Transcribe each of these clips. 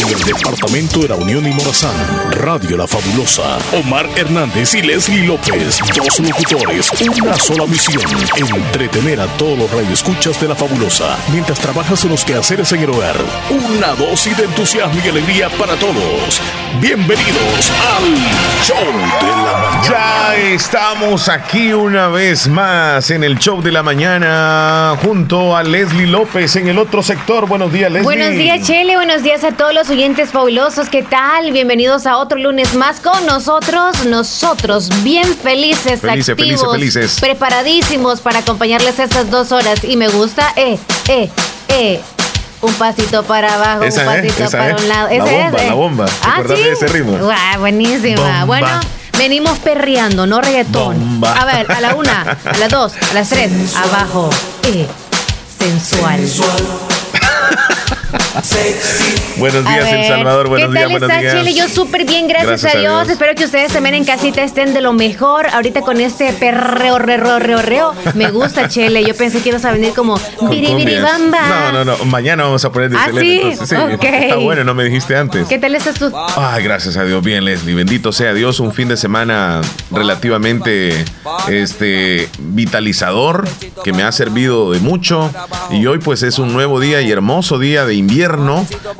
en el departamento de la Unión y Morazán. Radio La Fabulosa. Omar Hernández y Leslie López. Dos locutores. Una sola misión. Entretener a todos los radioescuchas de La Fabulosa. Mientras trabajas en los quehaceres en el hogar. Una dosis de entusiasmo y alegría para todos. Bienvenidos al Show de la Mañana. Ya estamos aquí una vez más en el Show de la Mañana junto a Leslie López en el otro sector. Buenos días, Leslie. Buenos días, Chele. Buenos días a todos los oyentes fabulosos. ¿Qué tal? Bienvenidos a otro lunes más con nosotros. Nosotros, bien felices, Felices, activos, felices, felices. preparadísimos para acompañarles estas dos horas. Y me gusta, eh, eh, eh. Un pasito para abajo, Esa un es, pasito esa para es. un lado. La Esa bomba, es, eh. la bomba. ¿Te Ah, ¿sí? de ese ritmo? Buenísima. Bomba. Bueno, venimos perreando, no reggaetón. Bomba. A ver, a la una, a las dos, a las tres, abajo. Eh, sensual. Buenos días, El Salvador. Buenos ¿Qué días, tal buenos está días. Chile? Yo súper bien, gracias, Gracias a, a Dios. Dios. Espero que ustedes también en casita estén de lo mejor. Ahorita con este perreo, reo, reo, reo. Me gusta, Chele. Yo pensé que ibas a venir como biribiribamba. No, no, no. Mañana vamos a poner de ¿Ah, sí? entonces, sí. Está bueno, no me dijiste antes. ¿Qué tal estás tú? Ay, gracias a Dios. Bien, Leslie. Bendito sea Dios. Un fin de semana relativamente este, vitalizador que me ha servido de mucho. Y hoy, pues, es un nuevo día y hermoso día de invierno.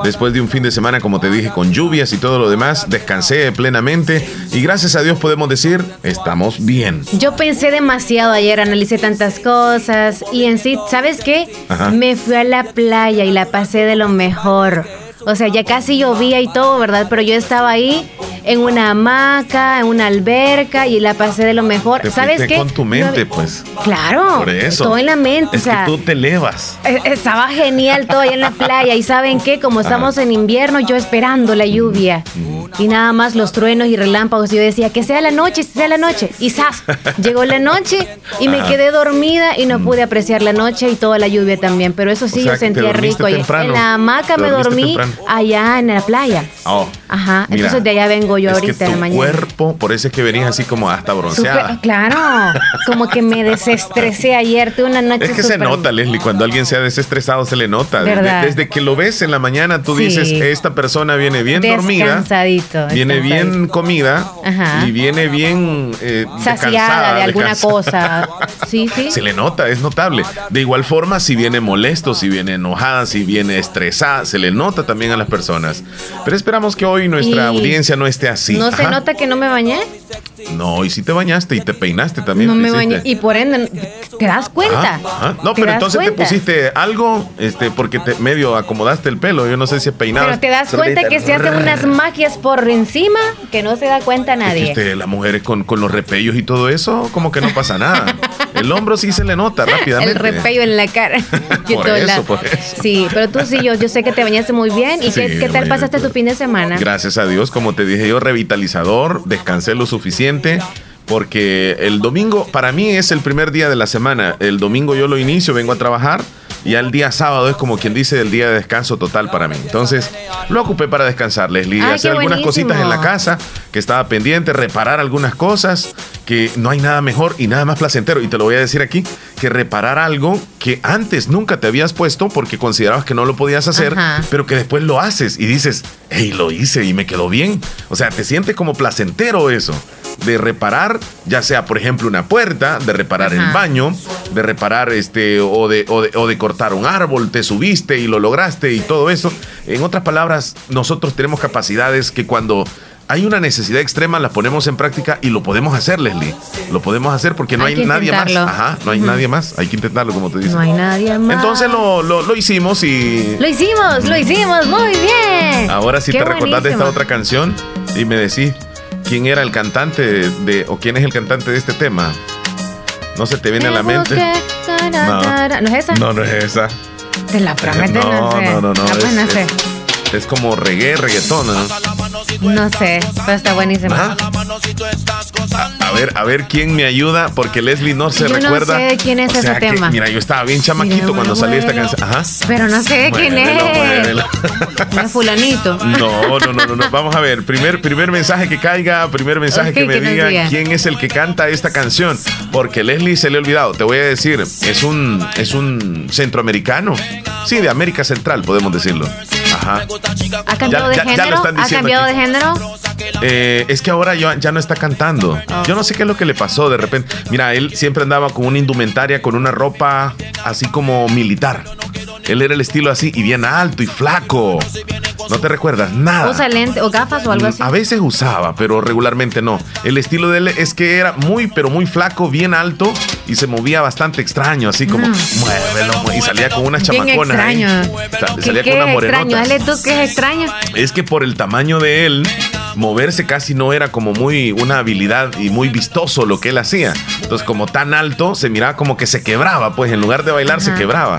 Después de un fin de semana, como te dije, con lluvias y todo lo demás, descansé plenamente. Y gracias a Dios podemos decir, estamos bien. Yo pensé demasiado ayer, analicé tantas cosas y en sí, ¿sabes qué? Ajá. Me fui a la playa y la pasé de lo mejor. O sea, ya casi llovía y todo, ¿verdad? Pero yo estaba ahí en una hamaca, en una alberca y la pasé de lo mejor. Te ¿Sabes qué? con tu mente, No- pues. Claro. Por eso. Todo en la mente. Es o sea, que tú te elevas. eh, Estaba genial todo allá en la playa y saben qué, como estamos en invierno, yo esperando la lluvia y nada más los truenos y relámpagos, yo decía que sea la noche, sea la noche y ¡zas! Llegó la noche y me quedé dormida y no pude apreciar la noche y toda la lluvia también, pero eso sí O sea, yo sentía rico. temprano. En la hamaca me dormí temprano. Allá en la playa. Oh, Ajá, mira, entonces de allá vengo yo es ahorita que en tu la mañana. cuerpo, por eso es que venís así como hasta bronceada. Claro, como que me desestresé ayer, tuve una noche Es que se nota, Leslie, cuando alguien se ha desestresado se le nota. Desde, ¿Verdad? desde que lo ves en la mañana, tú Sí. dices, esta persona viene bien dormida, viene bien comida Ajá. y viene bien eh, saciada de alguna cosa. Sí, sí. Se le nota, es notable. De igual forma, si viene molesto, si viene enojada, si viene estresada, se le nota también a las personas. Pero esperamos que hoy nuestra Y- audiencia no esté así. ¿No se Ajá. nota que no me bañé? No, y si te bañaste y te peinaste también. No me bañé. Y por ende, ¿te das cuenta? Ajá, ajá. No, ¿Te pero entonces cuenta? te pusiste algo, este, porque te medio acomodaste el pelo. Yo no sé si es peinado. Pero te das cuenta que se hacen unas magias por encima que no se da cuenta nadie. Este, las mujeres con, con los repellos y todo eso, como que no pasa nada. el hombro sí se le nota rápidamente. El repello en la cara. Y Por todo eso, lado. por eso. Sí, pero tú sí, yo, yo sé que te bañaste muy bien. ¿Y Sí, qué, qué tal pasaste tu fin de semana? Gracias a Dios, como te dije yo, revitalizador, descansé lo suficiente. Porque el domingo, para mí es el primer día de la semana. El domingo yo lo inicio, vengo a trabajar. Y al día sábado es como quien dice el día de descanso total para mí. Entonces lo ocupé para descansar, Leslie. Ay, hacer qué algunas cositas en la casa que estaba pendiente, reparar algunas cosas que no hay nada mejor y nada más placentero. Y te lo voy a decir aquí, que reparar algo que antes nunca te habías puesto porque considerabas que no lo podías hacer, Ajá. pero que después lo haces y dices, hey, lo hice y me quedó bien. O sea, te sientes como placentero eso. De reparar, ya sea por ejemplo una puerta, de reparar el baño, de reparar este, o de, o, de, o de cortar un árbol, te subiste y lo lograste y todo eso. En otras palabras, nosotros tenemos capacidades que cuando hay una necesidad extrema las ponemos en práctica y lo podemos hacer, Leslie. Lo podemos hacer porque no Hay nadie más. Ajá, no hay nadie más. Hay que intentarlo, como te dicen. No hay nadie más. Entonces lo, lo, lo hicimos y Lo hicimos, lo hicimos, muy bien. Ahora sí Qué te recordás de esta otra canción y me decís quién era el cantante de, de- o quién es el cantante de este tema. No se te viene a la Me mente. ¿No es esa? No, no es esa. Te la prometo, no, No, no, no, no. Es, como reggae, reggaetón. ¿no? No sé, pero está buenísima. Ajá. A, a ver, a ver quién me ayuda, porque Leslie no se Yo no recuerda. sé de quién es O sea ese que, tema. Mira, yo estaba bien chamaquito cuando salió esta canción. Ajá. Pero no sé de quién Muévelo, es. No fulanito. No, no, no, no, no. Vamos a ver. Primer, primer mensaje que caiga, primer mensaje que me que nos diga diga. quién es el que canta esta canción. Porque Leslie se le ha olvidado. Te voy a decir, es un, es un centroamericano. Sí, de América Central, podemos decirlo. Ajá. ¿Ha cambiado de género? ¿Ha cambiado de género? es que ahora ya, no está cantando. Oh. Yo no sé qué es lo que le pasó de repente. Mira, él siempre andaba con una indumentaria, con una ropa así como militar. Él era el estilo así y bien alto y flaco. No te recuerdas nada. ¿Usa lente o gafas o algo así? A veces usaba, pero regularmente no. El estilo de él es que era muy, pero muy flaco, bien alto y se movía bastante extraño, así como mm. muévelo, y salía con unas chamaconas. Extraño. Salía con una morenota. Extraño, dale tú que es extraño. Es que por el tamaño de él moverse casi no era como muy una habilidad y muy vistoso lo que él hacía. Entonces, como tan alto, se miraba como que se quebraba, pues en lugar de bailar se quebraba.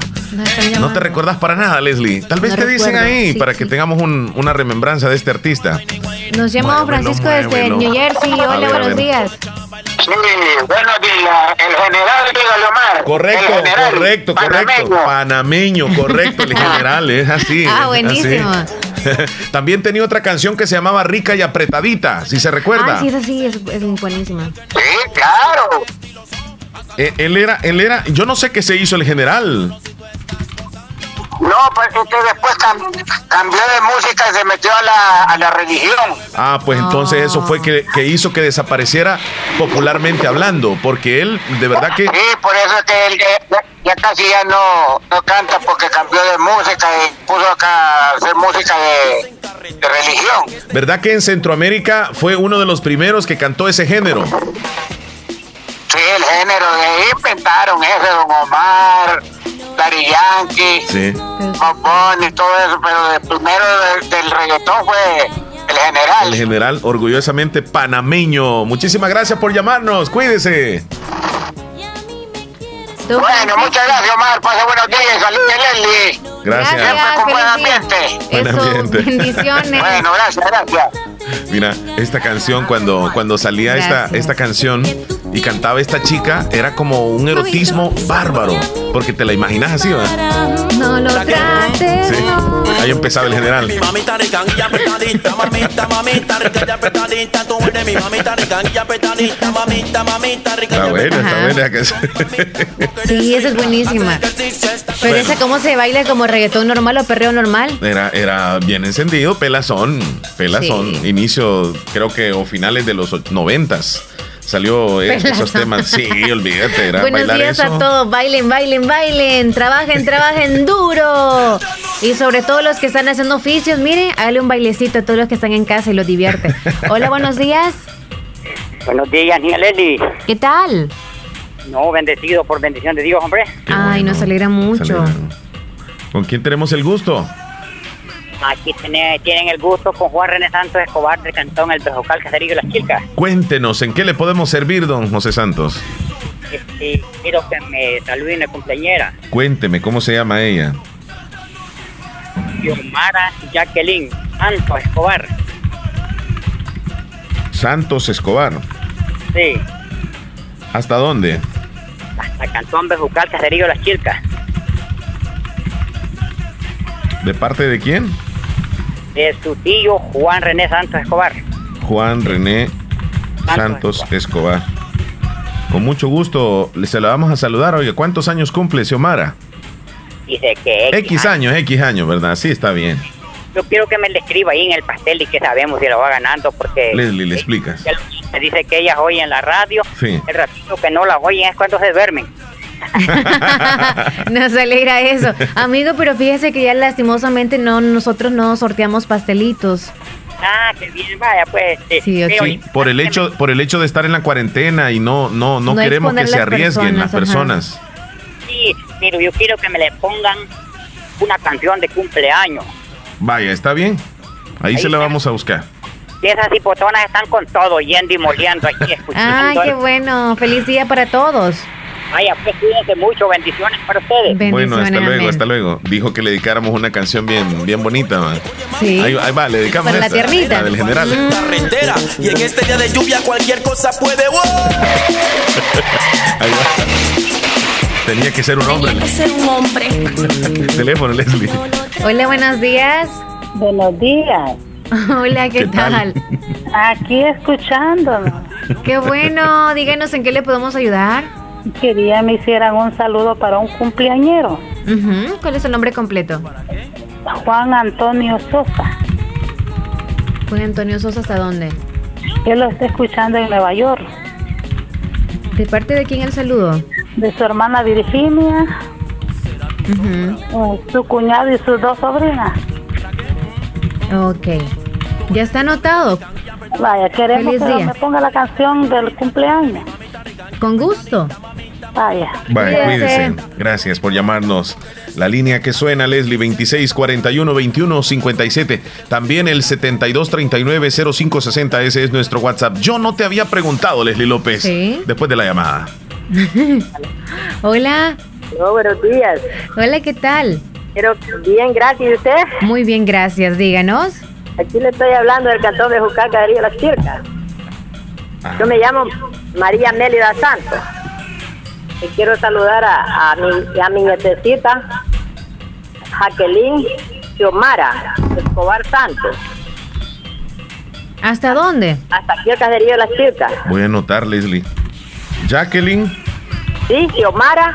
No, te recuerdas para nada, Leslie. Tal vez te dicen ahí para que tengamos una remembranza de este artista. Nos llamamos Francisco desde New Jersey. Hola, buenos días. Sí, buenos días. El general Dígalo Omar. Correcto, correcto, correcto. Panameño, correcto, el general, es así. Ah, buenísimo. También tenía otra canción que se llamaba Rica y Apretadita, si se recuerda. Ah, sí, es así, es, es buenísima. Sí, claro. Eh, él era, él era, yo no sé qué se hizo el general. No, pues que después cambió de música y se metió a la, a la religión. Ah, pues entonces eso fue que, que, hizo que desapareciera popularmente hablando, porque él, de verdad que... Sí, por eso es que él ya, casi ya no, no, canta porque cambió de música y puso acá a hacer música de, de religión. ¿Verdad que en Centroamérica fue uno de los primeros que cantó ese género? Sí, el género, de ahí inventaron ese, Don Omar, Dari Yankee, sí. y todo eso, pero el primero del, reggaetón fue el general. El general, orgullosamente panameño. Muchísimas gracias por llamarnos, cuídese. Bueno, muchas gracias, Omar. Pase buenos días. Saludos, Leslie. Gracias. Siempre con buen ambiente. Buen ambiente. bendiciones. bueno, gracias, gracias. Mira, esta canción, cuando, cuando salía esta, esta canción y cantaba esta chica, era como un erotismo bárbaro. Porque te la imaginas así, ¿verdad? No lo trates. Sí. Ahí empezaba el general. Está buena, está buena. Sí, esa es buenísima. Pero esa, ¿cómo se baila? ¿Como reggaetón normal o perreo normal? Era, era bien encendido, pelazón. Pelazón. Inicio, creo que, o finales de los noventas salió esos temas. Sí, olvídate. Era Buenos días a todos. Bailen, bailen, bailen. Trabajen, trabajen duro. Y sobre todo los que están haciendo oficios, miren, hágale un bailecito a todos los que están en casa y los divierte. Hola, buenos días. Buenos días, niña Leli. ¿Qué tal? No, bendecido por bendición de Dios, hombre. Ay, nos alegra mucho. ¿Con quién tenemos el gusto? Aquí tienen el gusto con Juan René Santos Escobar del Cantón El Bejocal, Caserillo Las Chilcas. Cuéntenos, ¿en qué le podemos servir, don José Santos? Este, quiero que me saluden la cumpleañera. Cuénteme, ¿cómo se llama ella? Xiomara Jacqueline Santos Escobar. Santos Escobar. Sí. ¿Hasta dónde? Hasta Cantón Bejucal, Caserillo Las Chilcas. ¿De parte de quién? De su tío Juan René Santos Escobar. Juan René Santos, Escobar. Con mucho gusto, se la vamos a saludar. Oye, ¿cuántos años cumple Xiomara? Dice que X, años, X años, ¿verdad? Sí, está bien. Yo quiero que me le escriba ahí en el pastel y que sabemos si lo va ganando porque... Leslie, le explicas. Me dice que ellas oyen la radio. Sí. El ratito que no la oyen es cuando se duermen. Nos alegra eso. Amigo, pero fíjese que ya lastimosamente no nosotros no sorteamos pastelitos. Ah, qué bien, vaya, pues. Sí, Por el hecho, por el hecho de estar en la cuarentena y no, no, no, queremos que se arriesguen las personas. Sí, pero yo quiero que me le pongan una canción de cumpleaños. Vaya, está bien. Ahí, se la vamos a buscar. Y esas hipotonas están con todo, yendo y moliendo aquí. Ay, qué bueno. Feliz día para todos. Vaya, pues cuídense mucho, bendiciones para ustedes. bueno, hasta luego, hasta luego. Dijo que le dedicáramos una canción bien, bien bonita, man. Sí. Ahí, va, le dedicamos Para la tiernita. del general. Mm. Y en este día de lluvia cualquier cosa puede. ahí va. Tenía que ser un hombre. Tenía que ser un hombre. Teléfono, Leslie. Hola, buenos días. Buenos días. Hola, ¿qué, tal? Aquí escuchándonos. Qué bueno. Díganos en qué le podemos ayudar. Quería me hicieran un saludo para un cumpleañero. ¿Cuál es el nombre completo? Juan Antonio Sosa. Juan Antonio Sosa, ¿hasta dónde? Él lo está escuchando en Nueva York. ¿De parte de quién el saludo? De su hermana Virginia, eh, su cuñado y sus dos sobrinas. Ok. ¿Ya está anotado? Vaya, queremos Feliz que día. me ponga la canción del cumpleaños. Con gusto. Vaya. Cuídese. cuídese. Gracias por llamarnos. La línea que suena, Leslie, 26 41 21 57. También el 72 39 05 60. Ese es nuestro WhatsApp. Yo no te había preguntado, Leslie López, Sí. después de la llamada. Hola. Hola, buenos días. Hola, ¿qué tal? Pero bien, gracias. ¿Y usted? Muy bien, gracias. Díganos. Aquí le estoy hablando del cantón de Jucaca de Río Las Circas. Yo me llamo María Mélida Santos. Y quiero saludar a, a, mi, a mi nietecita, Jacqueline Xiomara Escobar Santos. ¿Hasta dónde? Hasta aquí el caserío de Las Circas. Voy a anotar, Leslie. Jacqueline. Sí, Xiomara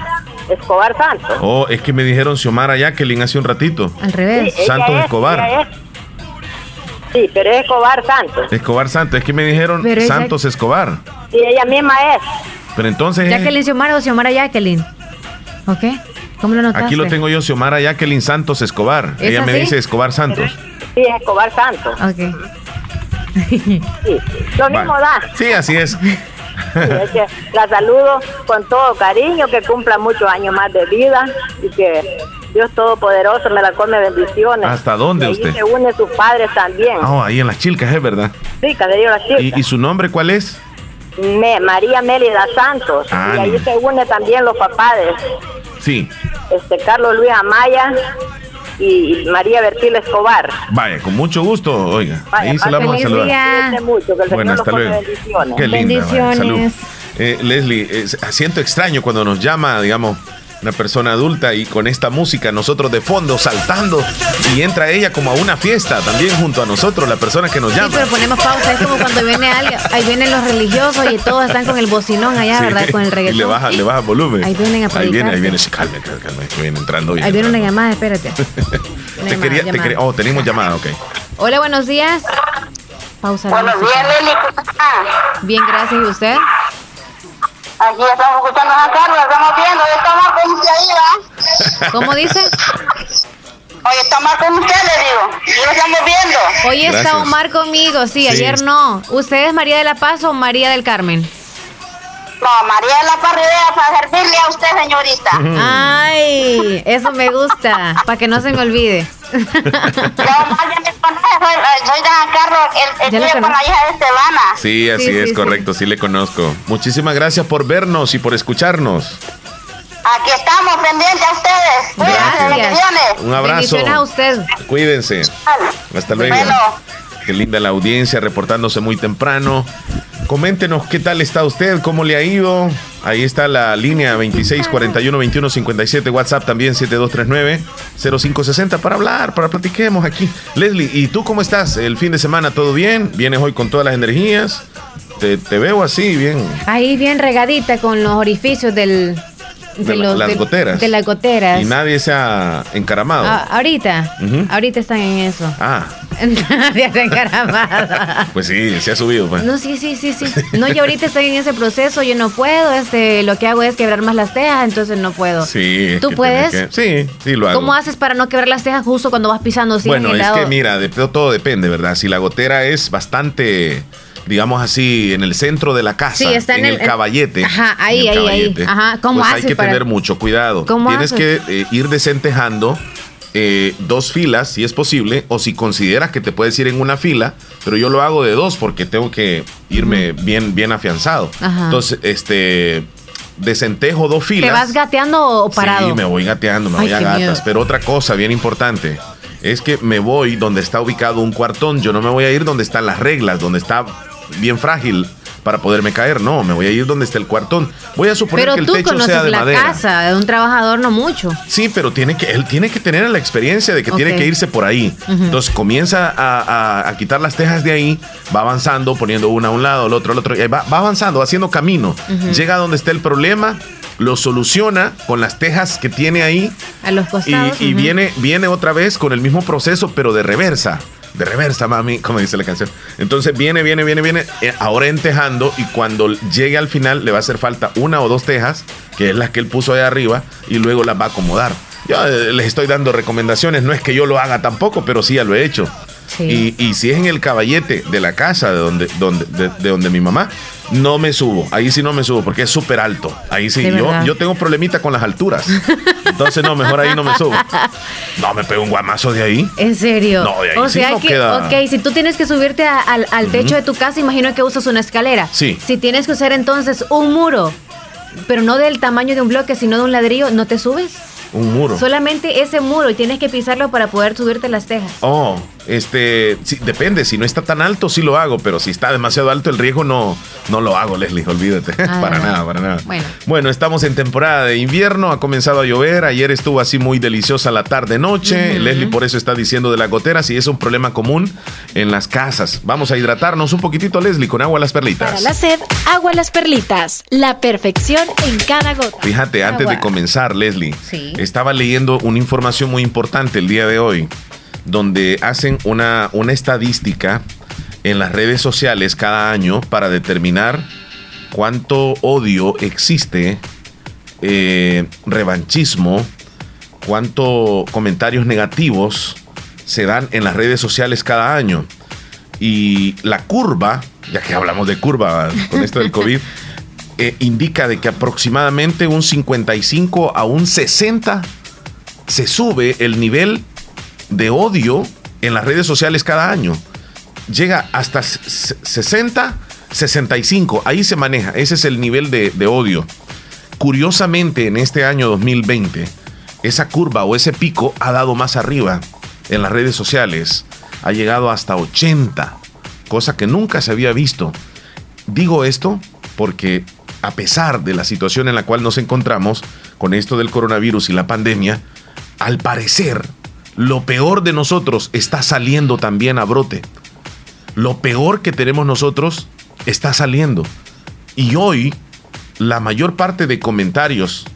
Escobar Santos. Oh, es que me dijeron Xiomara Jacqueline hace un ratito. Al revés. Sí, Santos es, Escobar. Sí, pero es Escobar Santos. Escobar Santos. Es que me dijeron Pero ella- Santos Escobar. Sí, ella misma es. Pero entonces. es- Jacqueline Xiomara o Xiomara Jacqueline. ¿Ok? ¿Cómo lo notaste? Aquí lo tengo yo, Xiomara Jacqueline Santos Escobar. ¿Es Ella me así? dice Escobar Santos. Sí, es Escobar Santos. Ok. Sí, lo mismo Va. da. Sí, así es. Sí, es que la saludo con todo cariño, que cumpla muchos años más de vida y que Dios Todopoderoso me la come bendiciones. ¿Hasta dónde Y ahí usted? se une sus padres también. Oh, ahí en las chilcas, es verdad. Sí, Caserío La Chica. ¿Y, y su nombre cuál es? Me- María Mélida Santos. Ah, y ahí no. se une también los papás Sí. este, Carlos Luis Amaya y María Bertil Escobar. Vaya, con mucho gusto, oiga. Vaya, ahí se la vamos a saludar. día. Cuídense mucho, que el Bueno, hasta luego. bendiciones. Qué linda. vaya, salud. Bendiciones. Eh, Leslie, eh, siento extraño cuando nos llama, digamos, una persona adulta y con esta música, nosotros de fondo saltando y entra ella como a una fiesta también junto a nosotros, la persona que nos Sí, llama. pero ponemos pausa. Es como cuando viene alguien, ahí vienen los religiosos y todos están con el bocinón allá, Sí. ¿verdad? Con el Y reggaetón. le baja, le baja volumen. Ahí vienen a Ahí viene, ahí viene. Sí, calme, calme, calme, que viene entrando. Ahí viene una llamada, espérate. Te llamada, quería, te quería- oh, tenemos llamada, ok. Hola, buenos días. Pausa. Buenos días, Leli. ¿cómo está? Bien, gracias. ¿Y usted? Aquí estamos escuchando a Carlos, estamos viendo, hoy está más con usted ahí, ¿va? ¿Cómo dice? Hoy está más con usted, le digo. Y lo estamos viendo. Hoy está Gracias. Omar conmigo, sí, Sí. ayer no. ¿Usted es María de la Paz o María del Carmen? No, María de la Parrillera para servirle a usted, señorita. Ay, eso me gusta, para que no se me olvide. Yo más ya me conoce, soy, eh, soy de San Carlos, el, el tío con la hija de Estebana. Sí, así Sí, es, sí, correcto, sí. le conozco. Muchísimas gracias por vernos y por escucharnos. Aquí estamos pendientes a ustedes. Cuídense, Gracias. bendiciones. Un abrazo. Bendiciones a usted. Cuídense. Hasta luego. Bueno. Qué linda la audiencia reportándose muy temprano. Coméntenos qué tal está usted, cómo le ha ido. Ahí está la línea 26 41 21 57, WhatsApp también 7239 0560 para hablar, para platiquemos aquí. Leslie, ¿y tú cómo estás? ¿El fin de semana todo bien? ¿Vienes hoy con todas las energías? Te, te veo así, bien. Ahí bien regadita con los orificios del, De la- las goteras. De las goteras. Y nadie se ha encaramado. Ah, ahorita, ahorita están en eso. Ah, Nadie se ha encaramado. pues sí, se ha subido. pues. No, sí, sí, sí, sí. No, yo ahorita estoy en ese proceso, yo no puedo, este, lo que hago es quebrar más las tejas, entonces no puedo. Sí. ¿Tú puedes? que- Sí, sí lo hago. ¿Cómo haces para no quebrar las tejas justo cuando vas pisando bueno, es que mira, de, todo depende, ¿verdad? Si la gotera es bastante, digamos así, en el centro de la casa, Sí, está en el, el- caballete. Ajá, ahí, en ahí, ahí. Ajá, ¿cómo pues hay haces que para- tener mucho cuidado. ¿Cómo Tienes que eh, ir desentejando eh, dos filas, si es posible, o si consideras que te puedes ir en una fila, pero yo lo hago de dos porque tengo que irme bien, bien afianzado. Ajá. Entonces, este, desentejo dos filas. ¿Te vas gateando o parado? Sí, me voy gateando, me Ay, voy a gatas. miedo. Pero otra cosa bien importante es que me voy donde está ubicado un cuartón. Yo no me voy a ir donde están las reglas, donde está bien frágil para poderme caer. No, me voy a ir donde está el cuartón. Voy a suponer Pero que el tú techo sea conoces de la madera. casa de un trabajador, no mucho. Sí, pero tiene que, él tiene que tener la experiencia de que tiene que irse por ahí. Entonces comienza a, a- a quitar las tejas de ahí, va avanzando, poniendo una a un lado, el otro al otro, y va, va avanzando, va haciendo camino. Llega a donde está el problema, lo soluciona con las tejas que tiene ahí. A los costados. Y, viene, viene otra vez con el mismo proceso, pero de reversa. De reversa, mami, como dice la canción. Entonces viene, viene, viene, viene, eh, ahora entejando y cuando llegue al final le va a hacer falta una o dos tejas, que es las que él puso ahí arriba, y luego las va a acomodar. Yo eh, les estoy dando recomendaciones, no es que yo lo haga tampoco, pero sí ya lo he hecho. Y, y, si es en el caballete de la casa de donde, donde, de, donde mi mamá, no me subo. Ahí sí no me subo porque es súper alto. Ahí sí, yo, yo tengo problemita con las alturas. Entonces, no, mejor ahí no me subo. No, me pego un guamazo de ahí. ¿En serio? No, de ahí o sí sea no que, queda. ok, si tú tienes que subirte a- al, al techo de tu casa, imagino que usas una escalera. Sí. Si tienes que usar entonces un muro, pero no del tamaño de un bloque, sino de un ladrillo, ¿no te subes? Un muro. Solamente ese muro y tienes que pisarlo para poder subirte las tejas. Oh, este, sí, depende, si no está tan alto sí lo hago, pero si está demasiado alto el riesgo no, no lo hago, Leslie, olvídate. Ah, para nada, para nada. Bueno. Bueno, estamos en temporada de invierno, ha comenzado a llover, ayer estuvo así muy deliciosa la tarde-noche. Leslie por eso está diciendo de la gotera, si es un problema común en las casas. Vamos a hidratarnos un poquitito, Leslie, con agua a las perlitas. Para la sed, agua las perlitas. La perfección en cada gota. Fíjate, antes de comenzar, Leslie, Sí. estaba leyendo una información muy importante el día de hoy, donde hacen una, una estadística en las redes sociales cada año para determinar cuánto odio existe, eh, revanchismo, cuánto comentarios negativos se dan en las redes sociales cada año. Y la curva, ya que hablamos de curva con esto del COVID, eh, indica de que aproximadamente un 55 a un 60 se sube el nivel de odio en las redes sociales cada año. Llega hasta s- 60, 65, ahí se maneja, ese es el nivel de, de odio. Curiosamente, en este año 2020, esa curva o ese pico ha dado más arriba en las redes sociales. Ha llegado hasta 80, cosa que nunca se había visto. Digo esto porque a pesar de la situación en la cual nos encontramos con esto del coronavirus y la pandemia, al parecer lo peor de nosotros está saliendo también a brote. Lo peor que tenemos nosotros está saliendo. Y hoy la mayor parte de comentarios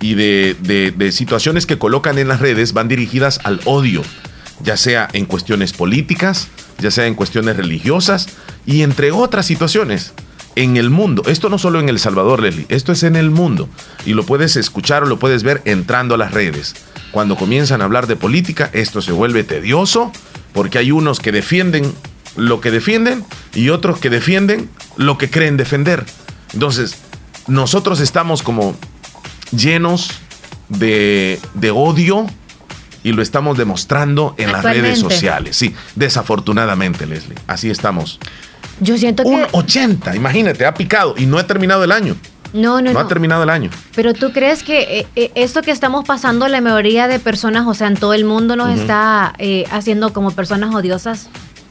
y de, situaciones que colocan en las redes van dirigidas al odio, ya sea en cuestiones políticas, ya sea en cuestiones religiosas y entre otras situaciones en el mundo. Esto no solo en El Salvador, Leslie, esto es en el mundo. Y lo puedes escuchar o lo puedes ver entrando a las redes. Cuando comienzan a hablar de política, esto se vuelve tedioso porque hay unos que defienden lo que defienden y otros que defienden lo que creen defender. Entonces, nosotros estamos como llenos de, de odio y lo estamos demostrando en las redes sociales. Sí, desafortunadamente, Leslie. Así estamos. Yo siento que... Un 80, imagínate, ha picado y no ha terminado el año. No, no, No no. ha terminado el año. Pero tú crees que eh, eh, esto que estamos pasando, la mayoría de personas, o sea, en todo el mundo nos está eh, haciendo como personas odiosas.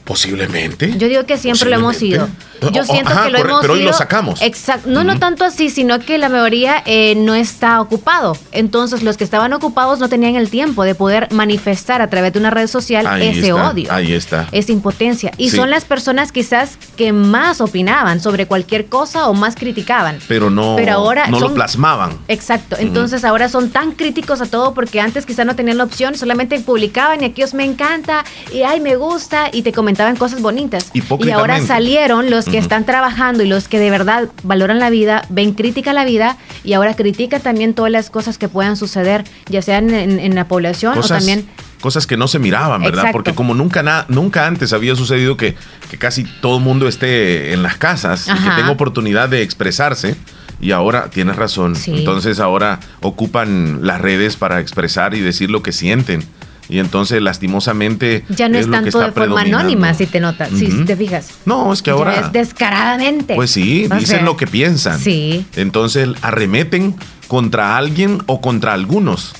Posiblemente. Yo digo que siempre lo hemos sido. Yo siento ajá, que lo corre- hemos pero hoy sido. lo sacamos. Exacto. No, no tanto así, sino que la mayoría eh, no está ocupado. Entonces, los que estaban ocupados no tenían el tiempo de poder manifestar a través de una red social Ahí ese está, odio. Ahí está. esa impotencia. Y Sí. son las personas quizás que más opinaban sobre cualquier cosa o más criticaban. Pero no, Pero ahora no lo plasmaban. Exacto. Entonces ahora son tan críticos a todo porque antes quizás no tenían la opción, solamente publicaban y aquellos me encanta y ay me gusta y te comentaban cosas bonitas. Y ahora salieron los que están trabajando y los que de verdad valoran la vida, ven crítica a la vida y ahora critican también todas las cosas que puedan suceder, ya sean en, en la población o también cosas que no se miraban, ¿verdad? Exacto. Porque como nunca, na- nunca antes había sucedido que, que casi todo el mundo esté en las casas y que tenga oportunidad de expresarse. Y ahora tienes razón. Sí. Entonces ahora ocupan las redes para expresar y decir lo que sienten. Y entonces lastimosamente ya no es, lo que tanto está de forma anónima, si te notas, si te fijas. No, es que Ya ahora... es descaradamente. Pues sí, O dicen sea, lo que piensan. Sí. Entonces arremeten contra alguien o contra algunos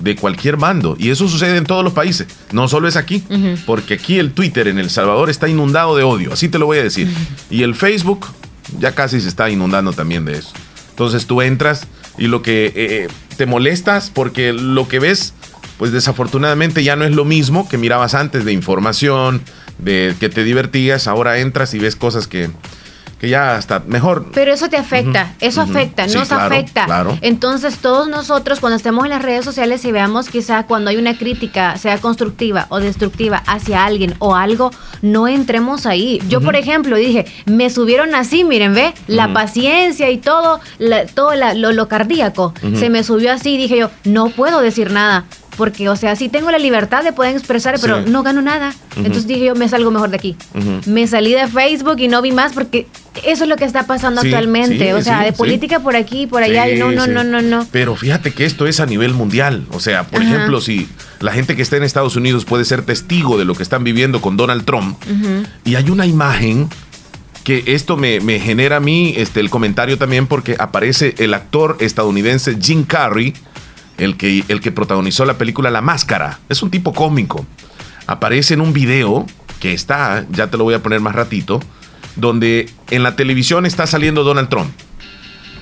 de cualquier bando. Y eso sucede en todos los países. No solo es aquí. Porque aquí el Twitter en El Salvador está inundado de odio. Así te lo voy a decir. Y el Facebook ya casi se está inundando también de eso. Entonces tú entras y lo que eh, te molestas porque lo que ves, pues desafortunadamente ya no es lo mismo que mirabas antes de información, de que te divertías. Ahora entras y ves cosas que que ya está mejor. Pero eso te afecta, eso afecta, Sí, nos claro, afecta. claro. Entonces todos nosotros cuando estemos en las redes sociales y veamos quizá cuando hay una crítica, sea constructiva o destructiva hacia alguien o algo, no entremos ahí. Yo, por ejemplo, dije, me subieron así, miren, ve, la paciencia y todo, la- todo la- lo, lo cardíaco, se me subió así, dije yo, no puedo decir nada. Porque, o sea, sí tengo la libertad de poder expresar, pero Sí. no gano nada. Entonces dije yo, me salgo mejor de aquí. Me salí de Facebook y no vi más porque eso es lo que está pasando Sí, actualmente. sí, o sea, de política por aquí y por allá. y no, no, no, no, no. Pero fíjate que esto es a nivel mundial. O sea, por Ajá. ejemplo, si la gente que está en Estados Unidos puede ser testigo de lo que están viviendo con Donald Trump, y hay una imagen que esto me, me genera a mí este, el comentario también porque aparece el actor estadounidense Jim Carrey, el que, el que protagonizó la película La Máscara. Es un tipo cómico. Aparece en un video que está, ya te lo voy a poner más ratito, donde en la televisión está saliendo Donald Trump.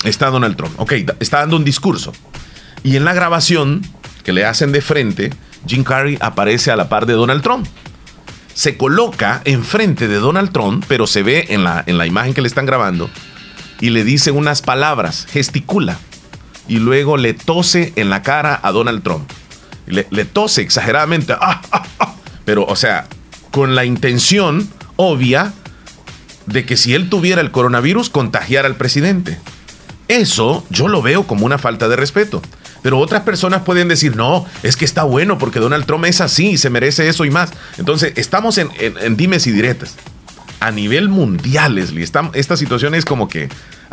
Está Donald Trump, ok, está dando un discurso. Y en la grabación que le hacen de frente, Jim Carrey aparece a la par de Donald Trump se coloca enfrente de Donald Trump, pero se ve en la, en la imagen que le están grabando, y le dice unas palabras, gesticula, y luego le tose en la cara a Donald Trump. Le, tose exageradamente, "Ah, ah, ah", pero o sea, con la intención obvia de que si él tuviera el coronavirus, contagiara al presidente. Eso yo lo veo como una falta de respeto. Pero otras personas pueden decir, no, es que está bueno porque Donald Trump es así y se merece eso y más. Entonces, estamos en, en- dimes y diretes. A nivel mundial, Leslie, esta situación es como que,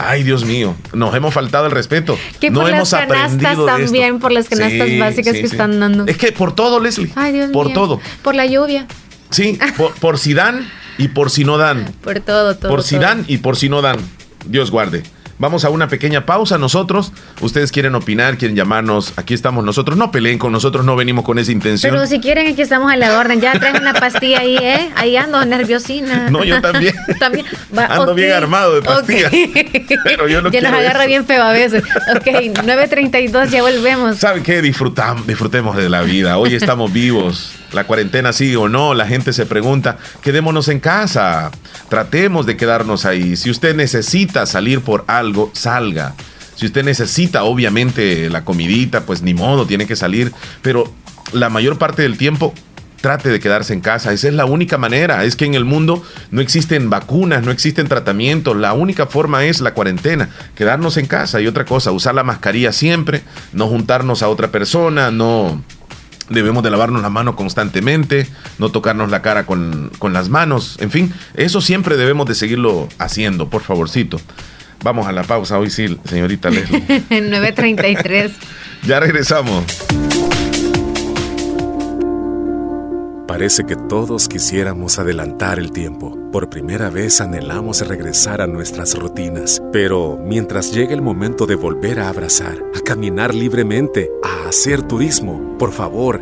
ay Dios mío, nos hemos faltado el respeto. Que no por hemos las canastas también, por las canastas Sí, básicas sí, que sí. están dando. Es que por todo, Leslie. Ay, Dios por mío. todo. Por la lluvia, Sí, por, por si dan y por si no dan. por todo, todo. por si todo. dan y por si no dan. Dios guarde. Vamos a una pequeña pausa nosotros. Ustedes quieren opinar, quieren llamarnos. Aquí estamos nosotros. No peleen con nosotros, no venimos con esa intención. Pero si quieren, aquí estamos a la orden. Ya traen una pastilla ahí, ¿eh? Ahí ando nerviosina. No, yo también. también. Va, Ando bien armado de pastillas. Pero yo no ya nos agarra eso. bien feo a veces. Ok, 9.32, ya volvemos. ¿Saben qué? Disfrutam- disfrutemos de la vida. Hoy estamos vivos. La cuarentena sigue o no. La gente se pregunta, quedémonos en casa. Tratemos de quedarnos ahí. Si usted necesita salir por algo, salga. Si usted necesita, obviamente, la comidita, pues ni modo, tiene que salir. Pero la mayor parte del tiempo, trate de quedarse en casa. Esa es la única manera. Es que en el mundo no existen vacunas, no existen tratamientos. La única forma es la cuarentena. Quedarnos en casa. Y otra cosa, usar la mascarilla siempre, no juntarnos a otra persona, no debemos de lavarnos las manos constantemente, no tocarnos la cara con, con las manos, en fin, eso siempre debemos de seguirlo haciendo, por favorcito. Vamos a la pausa hoy sí, señorita Leslie. 9.33. ya regresamos. Parece que todos quisiéramos adelantar el tiempo. Por primera vez anhelamos regresar a nuestras rutinas. Pero mientras llegue el momento de volver a abrazar, a caminar libremente, a hacer turismo, por favor,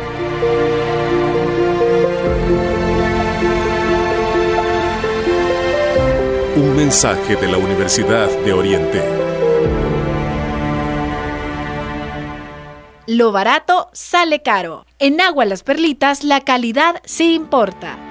Mensaje de la Universidad de Oriente. Lo barato sale caro. En Agua Las Perlitas la calidad sí importa.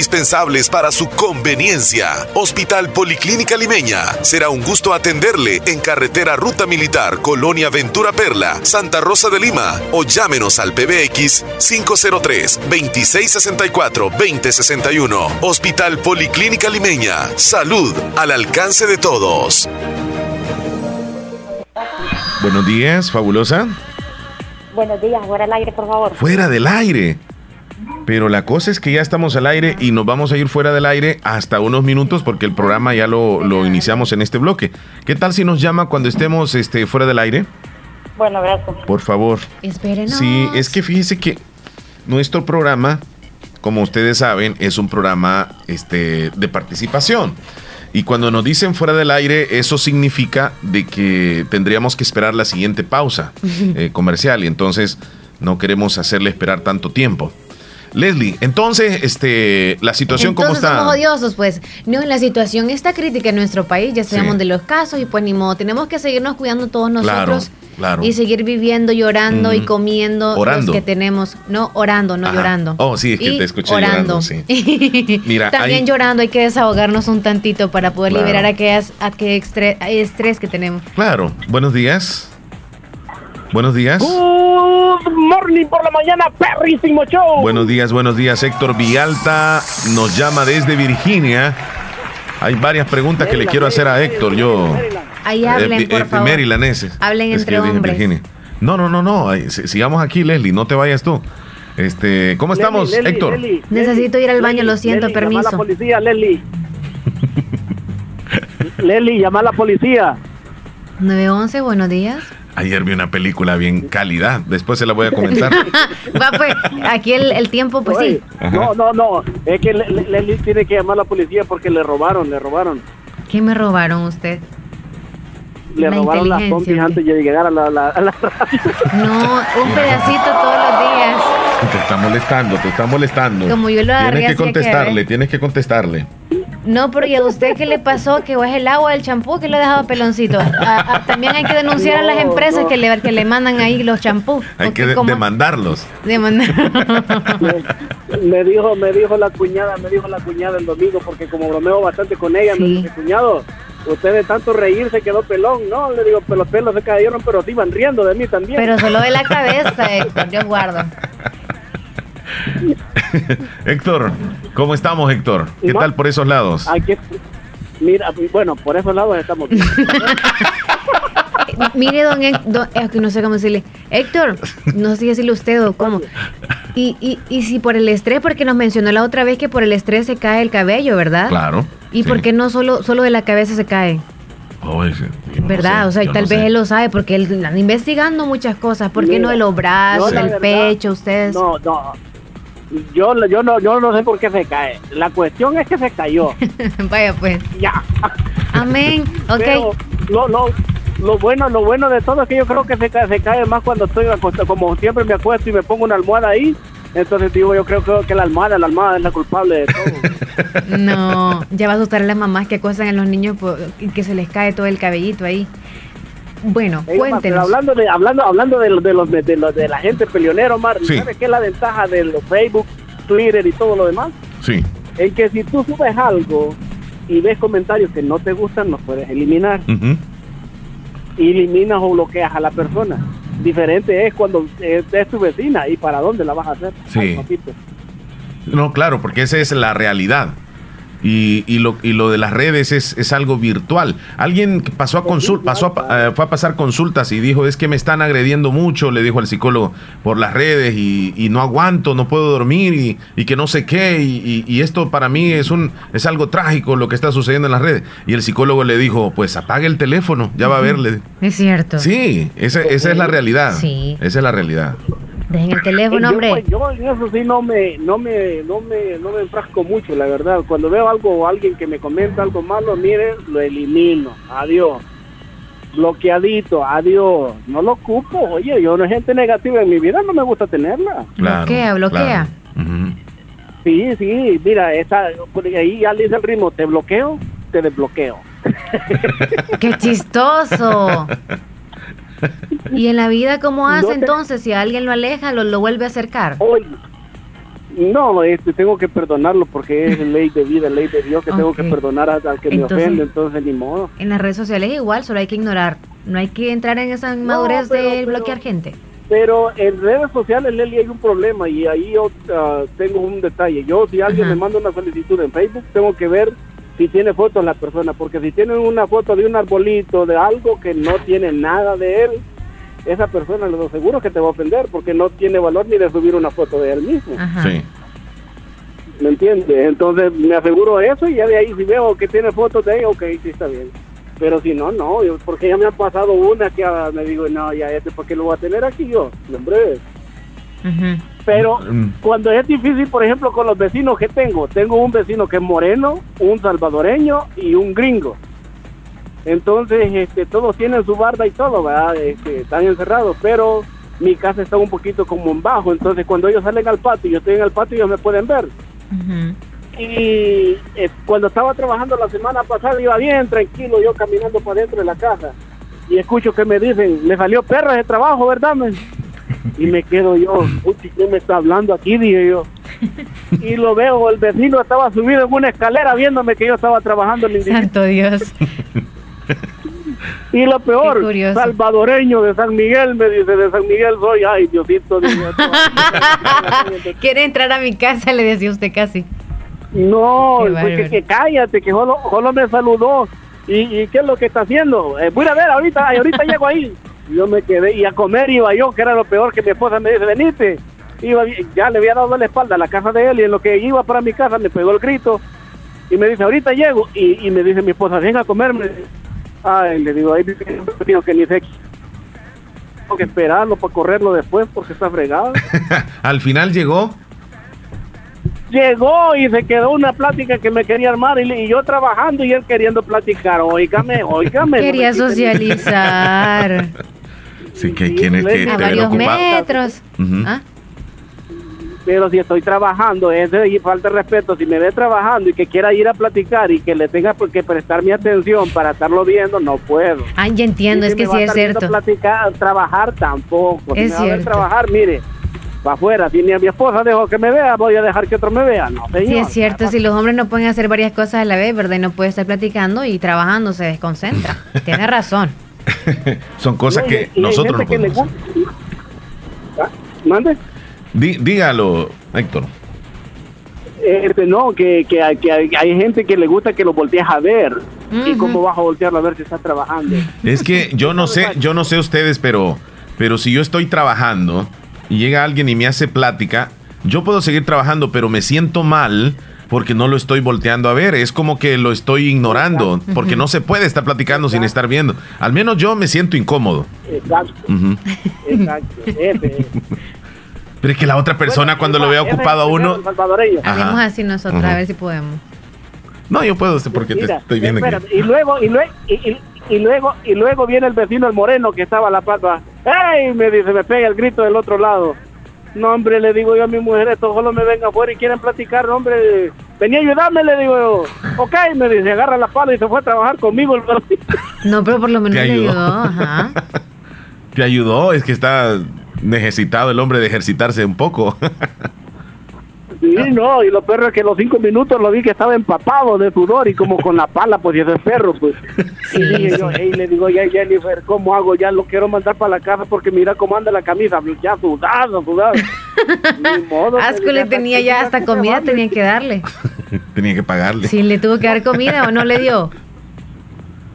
indispensables para su conveniencia. Hospital Policlínica Limeña. Será un gusto atenderle en carretera Ruta Militar, Colonia Ventura Perla, Santa Rosa de Lima o llámenos al PBX 503-2664-2061. Hospital Policlínica Limeña. Salud al alcance de todos. Buenos días, fabulosa. Buenos días, fuera del aire, por favor. Fuera del aire. Pero la cosa es que ya estamos al aire y nos vamos a ir fuera del aire hasta unos minutos porque el programa ya lo, lo iniciamos en este bloque. ¿Qué tal si nos llama cuando estemos este, fuera del aire? Bueno, gracias. Por favor. Espérenos. Sí, es que fíjese que nuestro programa, como ustedes saben, es un programa este, de participación. Y cuando nos dicen fuera del aire, eso significa de que tendríamos que esperar la siguiente pausa eh, comercial y entonces no queremos hacerle esperar tanto tiempo. Leslie, entonces, este, la situación cómo Entonces está. somos odiosos, pues. No, la situación está crítica en nuestro país, ya sabemos Sí. de los casos y pues ni modo, tenemos que seguirnos cuidando todos nosotros claro. y seguir viviendo, llorando y comiendo Orando. los que tenemos. No, orando, no Ajá. llorando. Oh, sí, es que Y te escuché orando. llorando, sí. Mira, También hay- llorando hay que desahogarnos un tantito para poder Claro. liberar aquellas, aquel estre- estrés que tenemos. Claro, buenos días. Buenos días. Good morning por la mañana, perrísimo show. Buenos días, buenos días. Héctor Villalta nos llama desde Virginia. Hay varias preguntas que le quiero hacer a Héctor. Yo. Ahí hablen, Eh, por eh, favor. Marylandeses. Hablen Es entre hombres. Virginia. No, no, no, no. Sigamos aquí, Leslie. No te vayas tú. Este, ¿cómo estamos, Leslie, Héctor? Leslie, Necesito ir al baño, Leslie, lo siento, Leslie, Llama a la permiso. policía, Leslie. Leslie, llama a la policía. 911, buenos días. Ayer vi una película bien calidad. Después se la voy a comentar. Va, pues, aquí el, el tiempo, pues sí. No, no, no. Es que Le- Le- Leslie tiene que llamar a la policía porque le robaron, le robaron. ¿Qué me robaron usted? Le La robaron las ¿o antes de llegar a la, la, a la radio. No, un pedacito todos los días. Te está molestando, te está molestando. Como yo lo agarré Tienes que contestarle, tienes que contestarle. No, pero ¿y a usted qué le pasó? Que o es el agua del champú que lo dejaba peloncito. A- a- también hay que denunciar a las empresas no. que, le, que le mandan ahí los champús. Hay Porque que de- demandarlos. demandar. me dijo, me dijo la cuñada, me dijo la cuñada el domingo, porque como bromeo bastante con ella, me dice, cuñado, usted de tanto reír se quedó pelón. No, le digo, pero los pelos se cayeron, pero se iban riendo de mí también. Pero solo de la cabeza, Héctor, yo guardo. Héctor, ¿cómo estamos, Héctor? ¿Qué No. tal por esos lados? Hay que, mira, bueno, por esos lados estamos bien. Mire, don, don- es que no sé cómo decirle. Héctor, no sé si decirle usted o cómo. Y, y, y si por el estrés, porque nos mencionó la otra vez que por el estrés se cae el cabello, ¿verdad? Claro. ¿Y sí. por qué no solo, solo de la cabeza se cae? Ay, sí, yo no ¿Verdad? sé, o sea, yo tal no vez sé. él lo sabe porque él anda investigando muchas cosas. ¿Por qué no de los brazos, del pecho, ustedes? No, no. Yo, yo, no, yo no sé por qué se cae. La cuestión es que se cayó. Vaya pues. Ya. Amén. Ok. Pero lo, lo, lo bueno, lo bueno de todo es que yo creo que se cae, se cae más cuando estoy acostado, como siempre me acuesto y me pongo una almohada ahí. Entonces digo, yo creo, creo que la almohada, la almohada es la culpable de todo. No, ya va a asustar a las mamás que acosan a los niños y que se les cae todo el cabellito ahí. Bueno, Ey, Omar, pero cuéntenos. hablando de hablando hablando de, los- de los de, los- de la gente peleonera, Omar, Sí. ¿sabes qué es la ventaja de los Facebook, Twitter y todo lo demás? Sí. En que si tú subes algo y ves comentarios que no te gustan, los puedes eliminar. Y eliminas o bloqueas a la persona. Diferente es cuando es, es tu vecina y para dónde la vas a hacer. Sí. No, claro, porque esa es la realidad. Y, y lo, y lo de las redes es, es algo virtual. Alguien que pasó a consul- pasó a eh, fue a pasar consultas y dijo, es que me están agrediendo mucho, le dijo al psicólogo, por las redes y, y no aguanto, no puedo dormir y, y que no sé qué. Y, y- y esto para mí es, un, es algo trágico lo que está sucediendo en las redes. Y el psicólogo le dijo, pues apague el teléfono, ya va a verle. Es cierto. Sí, esa, esa es la realidad. Sí. Esa es la realidad. Dejen el teléfono, yo, hombre. yo en eso sí no me, no me, no me, no me enfrasco mucho, la verdad. Cuando veo algo o alguien que me comenta algo malo, mire, lo elimino. Adiós. Bloqueadito, adiós. No lo ocupo. Oye, yo no hay gente negativa en mi vida, no me gusta tenerla. Claro, bloquea, bloquea. Sí, sí, mira, esa, por ahí ya le dice el ritmo, te bloqueo, te desbloqueo. ¡Qué chistoso! ¿Y en la vida cómo hace No te- entonces? Si alguien lo aleja, lo, lo vuelve a acercar. Oye, no, este, tengo que perdonarlo porque es ley de vida, ley de Dios, que tengo que perdonar al, que Entonces- me ofende, entonces ni modo. En las redes sociales igual, solo hay que ignorar. No hay que entrar en esa inmadurez pero- de bloquear gente. Pero en redes sociales, Leli, hay un problema y ahí yo ah, tengo un detalle. Yo, si alguien me manda una solicitud en Facebook, tengo que ver si tiene fotos la persona, porque si tiene una foto de un arbolito, de algo que no tiene nada de él, esa persona, lo seguro que te va a ofender, porque no tiene valor ni de subir una foto de él mismo. Sí. ¿Me entiendes? Entonces me aseguro eso y ya de ahí si veo que tiene fotos de ella, ok, sí está bien. Pero si no, no, yo- porque ya me ha pasado una que ah, me digo, no, ya este, ¿por qué lo voy a tener aquí yo? Hombre. Pero Mm. cuando es difícil, por ejemplo, con los vecinos que tengo, tengo un vecino que es moreno, un salvadoreño y un gringo. Entonces, este, todos tienen su barda y todo, ¿verdad? Este, están encerrados, pero mi casa está un poquito como en bajo, entonces cuando ellos salen al patio, y yo estoy en el patio, ellos me pueden ver. Y eh, cuando estaba trabajando la semana pasada, iba bien tranquilo, yo caminando para dentro de la casa, y escucho que me dicen, le salió perra de trabajo, ¿verdad? men?" Y me quedo yo, "Puchi, ¿quién me está hablando aquí? Dije yo. Y lo veo, el vecino estaba subido en una escalera viéndome que yo estaba trabajando en el Santo Dios. Y lo peor, salvadoreño de San Miguel, me dice, de San Miguel soy, ay, Diosito. dije, Quiere entrar a mi casa, le decía usted casi. No, pues que, cállate, que solo, solo me saludó. ¿Y, y qué es lo que está haciendo? Eh, voy a ver ahorita, ahorita llego ahí. Y yo me quedé, y a comer iba yo, que era lo peor, que mi esposa me dice, venite. Iba, bien, ya le había dado la espalda a la casa de él, y en lo que iba para mi casa me pegó el grito. Y me dice, ahorita llego. Y, y me dice mi esposa, venga a comerme. Ay, le digo, ay, digo que ni sé. Tengo que esperarlo para correrlo después porque está fregado. Al final llegó. Llegó y se quedó una plática que me quería armar y, y yo trabajando y él queriendo platicar. Óigame, óigame. Quería socializar. Sí, que te ven metros. ¿Ah? Pero si estoy trabajando, es de falta de respeto. Si me ve trabajando y que quiera ir a platicar y que le tenga por que prestar mi atención para estarlo viendo, no puedo. Ah, ya entiendo, es si que me sí es cierto. Platicar, trabajar tampoco. Si Es me va a ver cierto. trabajar, mire, para afuera. Si ni a mi esposa dejo que me vea, voy a dejar que otro me vea. No, señor. Sí, es cierto, si los hombres no pueden hacer varias cosas a la vez, ¿verdad? Y no puede estar platicando y trabajando, se desconcentra. Tiene razón. Son cosas No, que y nosotros no gente que le podemos. gusta- ¿Ah? ¿Mande? Dí- dígalo, Héctor. Este, no, que, que, hay- que hay, hay gente que le gusta que lo voltees a ver. ¿Y cómo vas a voltearlo a ver si está trabajando? Es que yo no sé, yo no sé ustedes, pero, pero si yo estoy trabajando y llega alguien y me hace plática, yo puedo seguir trabajando, pero me siento mal porque no lo estoy volteando a ver. Es como que lo estoy ignorando, porque no se puede estar platicando sin estar viendo. Al menos yo me siento incómodo. Exacto. Ujú. Exacto. Pero es que la otra persona cuando lo vea ocupado a uno... Hagamos así nosotros, a ver si podemos. No, yo puedo, porque te estoy viendo aquí. espérate, y luego y, lue- y, y- y luego y luego viene el vecino el moreno que estaba a la pata ¡Ey! me dice me pega el grito del otro lado no hombre le digo yo a mi mujer esto solo me venga afuera y quieren platicar no, hombre venía a ayudarme le digo yo ok me dice agarra la pala y se fue a trabajar conmigo el No, pero por lo menos Te le ayudó. ayudó. Ajá. Te ayudó, es que está necesitado el hombre de ejercitarse un poco. Sí, no, y lo peor es que los cinco minutos lo vi que estaba empapado de sudor y como con la pala, pues, y ese perro, pues. y dije yo, "Ey", le digo, ya Jennifer, ¿cómo hago? Ya lo quiero mandar para la casa porque mira cómo anda la camisa, ya sudado, sudado. Ni modo, Asco pues, le ya tenía ya hasta comida, tenía que darle. Tenía que pagarle. Si le tuvo que dar comida o no le dio.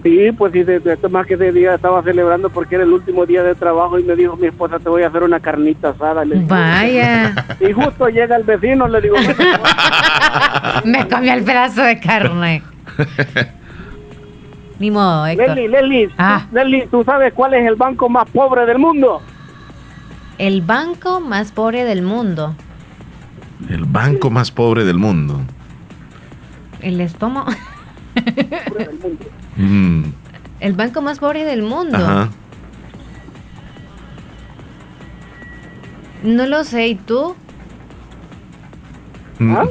Sí, pues sí, de, de- más que ese día estaba celebrando porque era el último día de trabajo y me dijo mi esposa, te voy a hacer una carnita asada. Le digo, Vaya. Y justo llega el vecino, le digo, Me comió el pedazo de carne. Ni modo, Héctor. Leslie, Leslie, Ah. Leslie, ¿tú sabes cuál es el banco más pobre del mundo? El banco más pobre del mundo. El banco más pobre del mundo. El estómago. Mm, El banco más pobre del mundo. Ajá. No lo sé, ¿y tú? Mm. ¿Ah?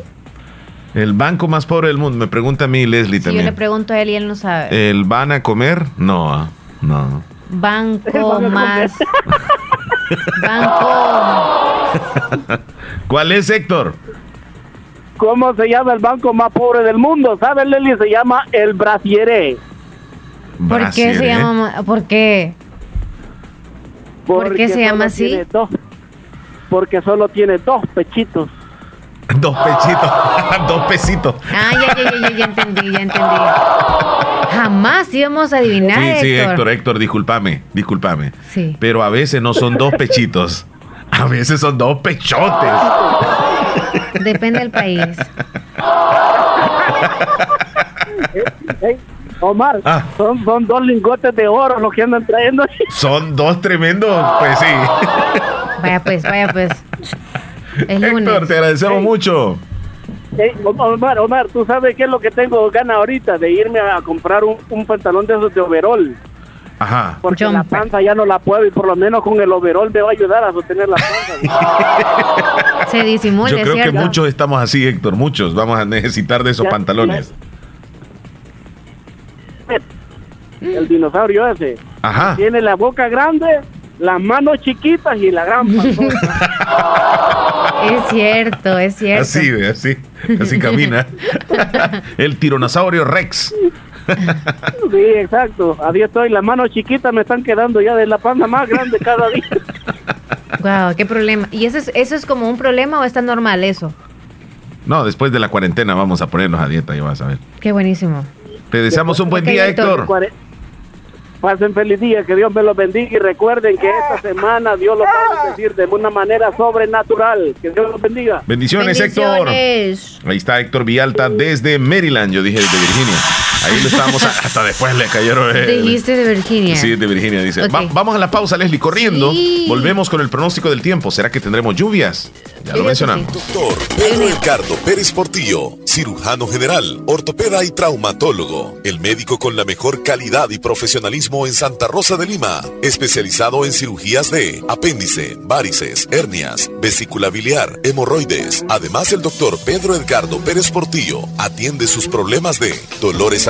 El banco más pobre del mundo. Me pregunta a mí Leslie Si yo le también. pregunto a él y él no sabe. ¿El van a comer? No, ah, no. Banco más. Banco. ¿Cuál es, Héctor? ¿Cómo se llama el banco más pobre del mundo? ¿Sabes, Leslie? Se llama el Brasiere. ¿Por qué se llama? ma- ¿Por qué? ¿Por qué se llama así? dos- porque solo tiene dos pechitos. Dos pechitos. Dos pesitos. Ah, ya, ya, ya, ya, ya entendí, ya entendí. Jamás íbamos a adivinar, Sí, sí, Héctor. Héctor, Héctor, discúlpame, discúlpame. Sí. Pero a veces no son dos pechitos. A veces son dos pechotes. Depende del país. Omar, Ah. son, son dos lingotes de oro los que andan trayendo. Son dos tremendos, pues sí. Vaya pues, vaya pues. Es lunes. Héctor, te agradecemos mucho. Omar, Omar, tú sabes qué es lo que tengo ganas ahorita de irme a comprar un, un pantalón de esos de overol. Ajá. Porque la panza ya no la puedo y por lo menos con el overol me va a ayudar a sostener la panza. Se disimula, Yo creo que muchos estamos así, Héctor. Muchos vamos a necesitar de esos Ya, pantalones. El dinosaurio ese. Ajá. Tiene la boca grande, las manos chiquitas y la gran. Es cierto, es cierto. Así, así. Así camina. El tiranosaurio Rex. Sí, exacto. Así estoy. Las manos chiquitas me están quedando ya de la panza más grande cada día. Wow, qué problema. ¿Y eso es, eso es como un problema o está normal eso? No, después de la cuarentena vamos a ponernos a dieta, ya vas a ver. Qué buenísimo. Te deseamos un buen día, Héctor. Héctor. Pasen feliz día, que Dios me los bendiga y recuerden que esta semana Dios los va a bendecir de una manera sobrenatural. Que Dios los bendiga. Bendiciones, Héctor. Bendiciones. Ahí está Héctor Vialta desde Maryland. Yo dije desde Virginia. Ahí lo estábamos. hasta después le cayeron. eh, Dijiste de Virginia. Sí, de Virginia dice. Va- vamos a la pausa, Leslie, corriendo. Sí. Volvemos con el pronóstico del tiempo. ¿Será que tendremos lluvias? Ya lo mencionamos. Doctor Pedro Edgardo Pérez Portillo, cirujano general, ortopeda y traumatólogo. El médico con la mejor calidad y profesionalismo en Santa Rosa de Lima. Especializado en cirugías de apéndice, varices, hernias, vesícula biliar, hemorroides. Además, el doctor Pedro Edgardo Pérez Portillo atiende sus problemas de dolores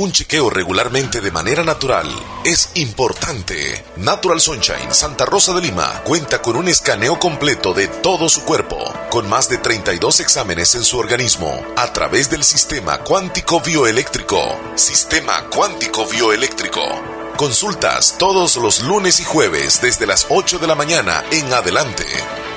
Un chequeo regularmente de manera natural es importante. Natural Sunshine Santa Rosa de Lima cuenta con un escaneo completo de todo su cuerpo, con más de 32 exámenes en su organismo, a través del sistema cuántico bioeléctrico. Sistema cuántico bioeléctrico. Consultas todos los lunes y jueves desde las 8 de la mañana en adelante.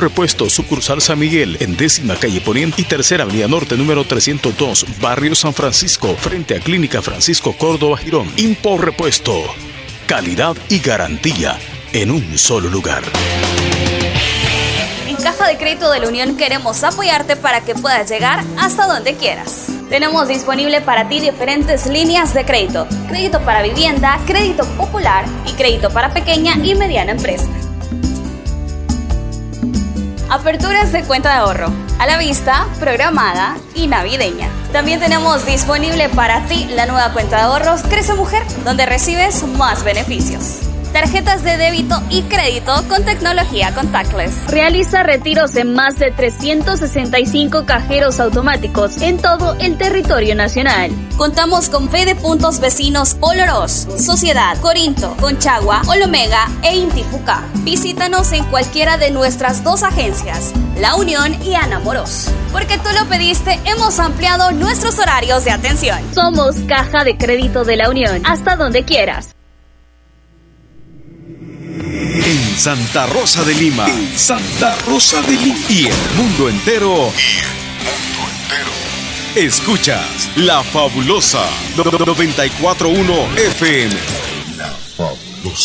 Repuesto, sucursal San Miguel, en décima calle Poniente y tercera avenida norte, número 302, barrio San Francisco, frente a Clínica Francisco Córdoba Girón. Impor Repuesto. Calidad y garantía en un solo lugar. En Caja de Crédito de la Unión queremos apoyarte para que puedas llegar hasta donde quieras. Tenemos disponible para ti diferentes líneas de crédito. Crédito para vivienda, crédito popular y crédito para pequeña y mediana empresa. Aperturas de cuenta de ahorro, a la vista, programada y navideña. También tenemos disponible para ti la nueva cuenta de ahorros Crece Mujer, donde recibes más beneficios. Tarjetas de débito y crédito con tecnología contactless. Realiza retiros en más de 365 cajeros automáticos en todo el territorio nacional. Contamos con fe de puntos vecinos Olorós, Sociedad, Corinto, Conchagua, Olomega e Intifuca. Visítanos en cualquiera de nuestras dos agencias, La Unión y Ana Moros. Porque tú lo pediste, hemos ampliado nuestros horarios de atención. Somos Caja de Crédito de la Unión. Hasta donde quieras. En Santa Rosa de Lima. En Santa Rosa de Lima. Y el mundo entero. Y el mundo entero. Escuchas La Fabulosa 941 FM.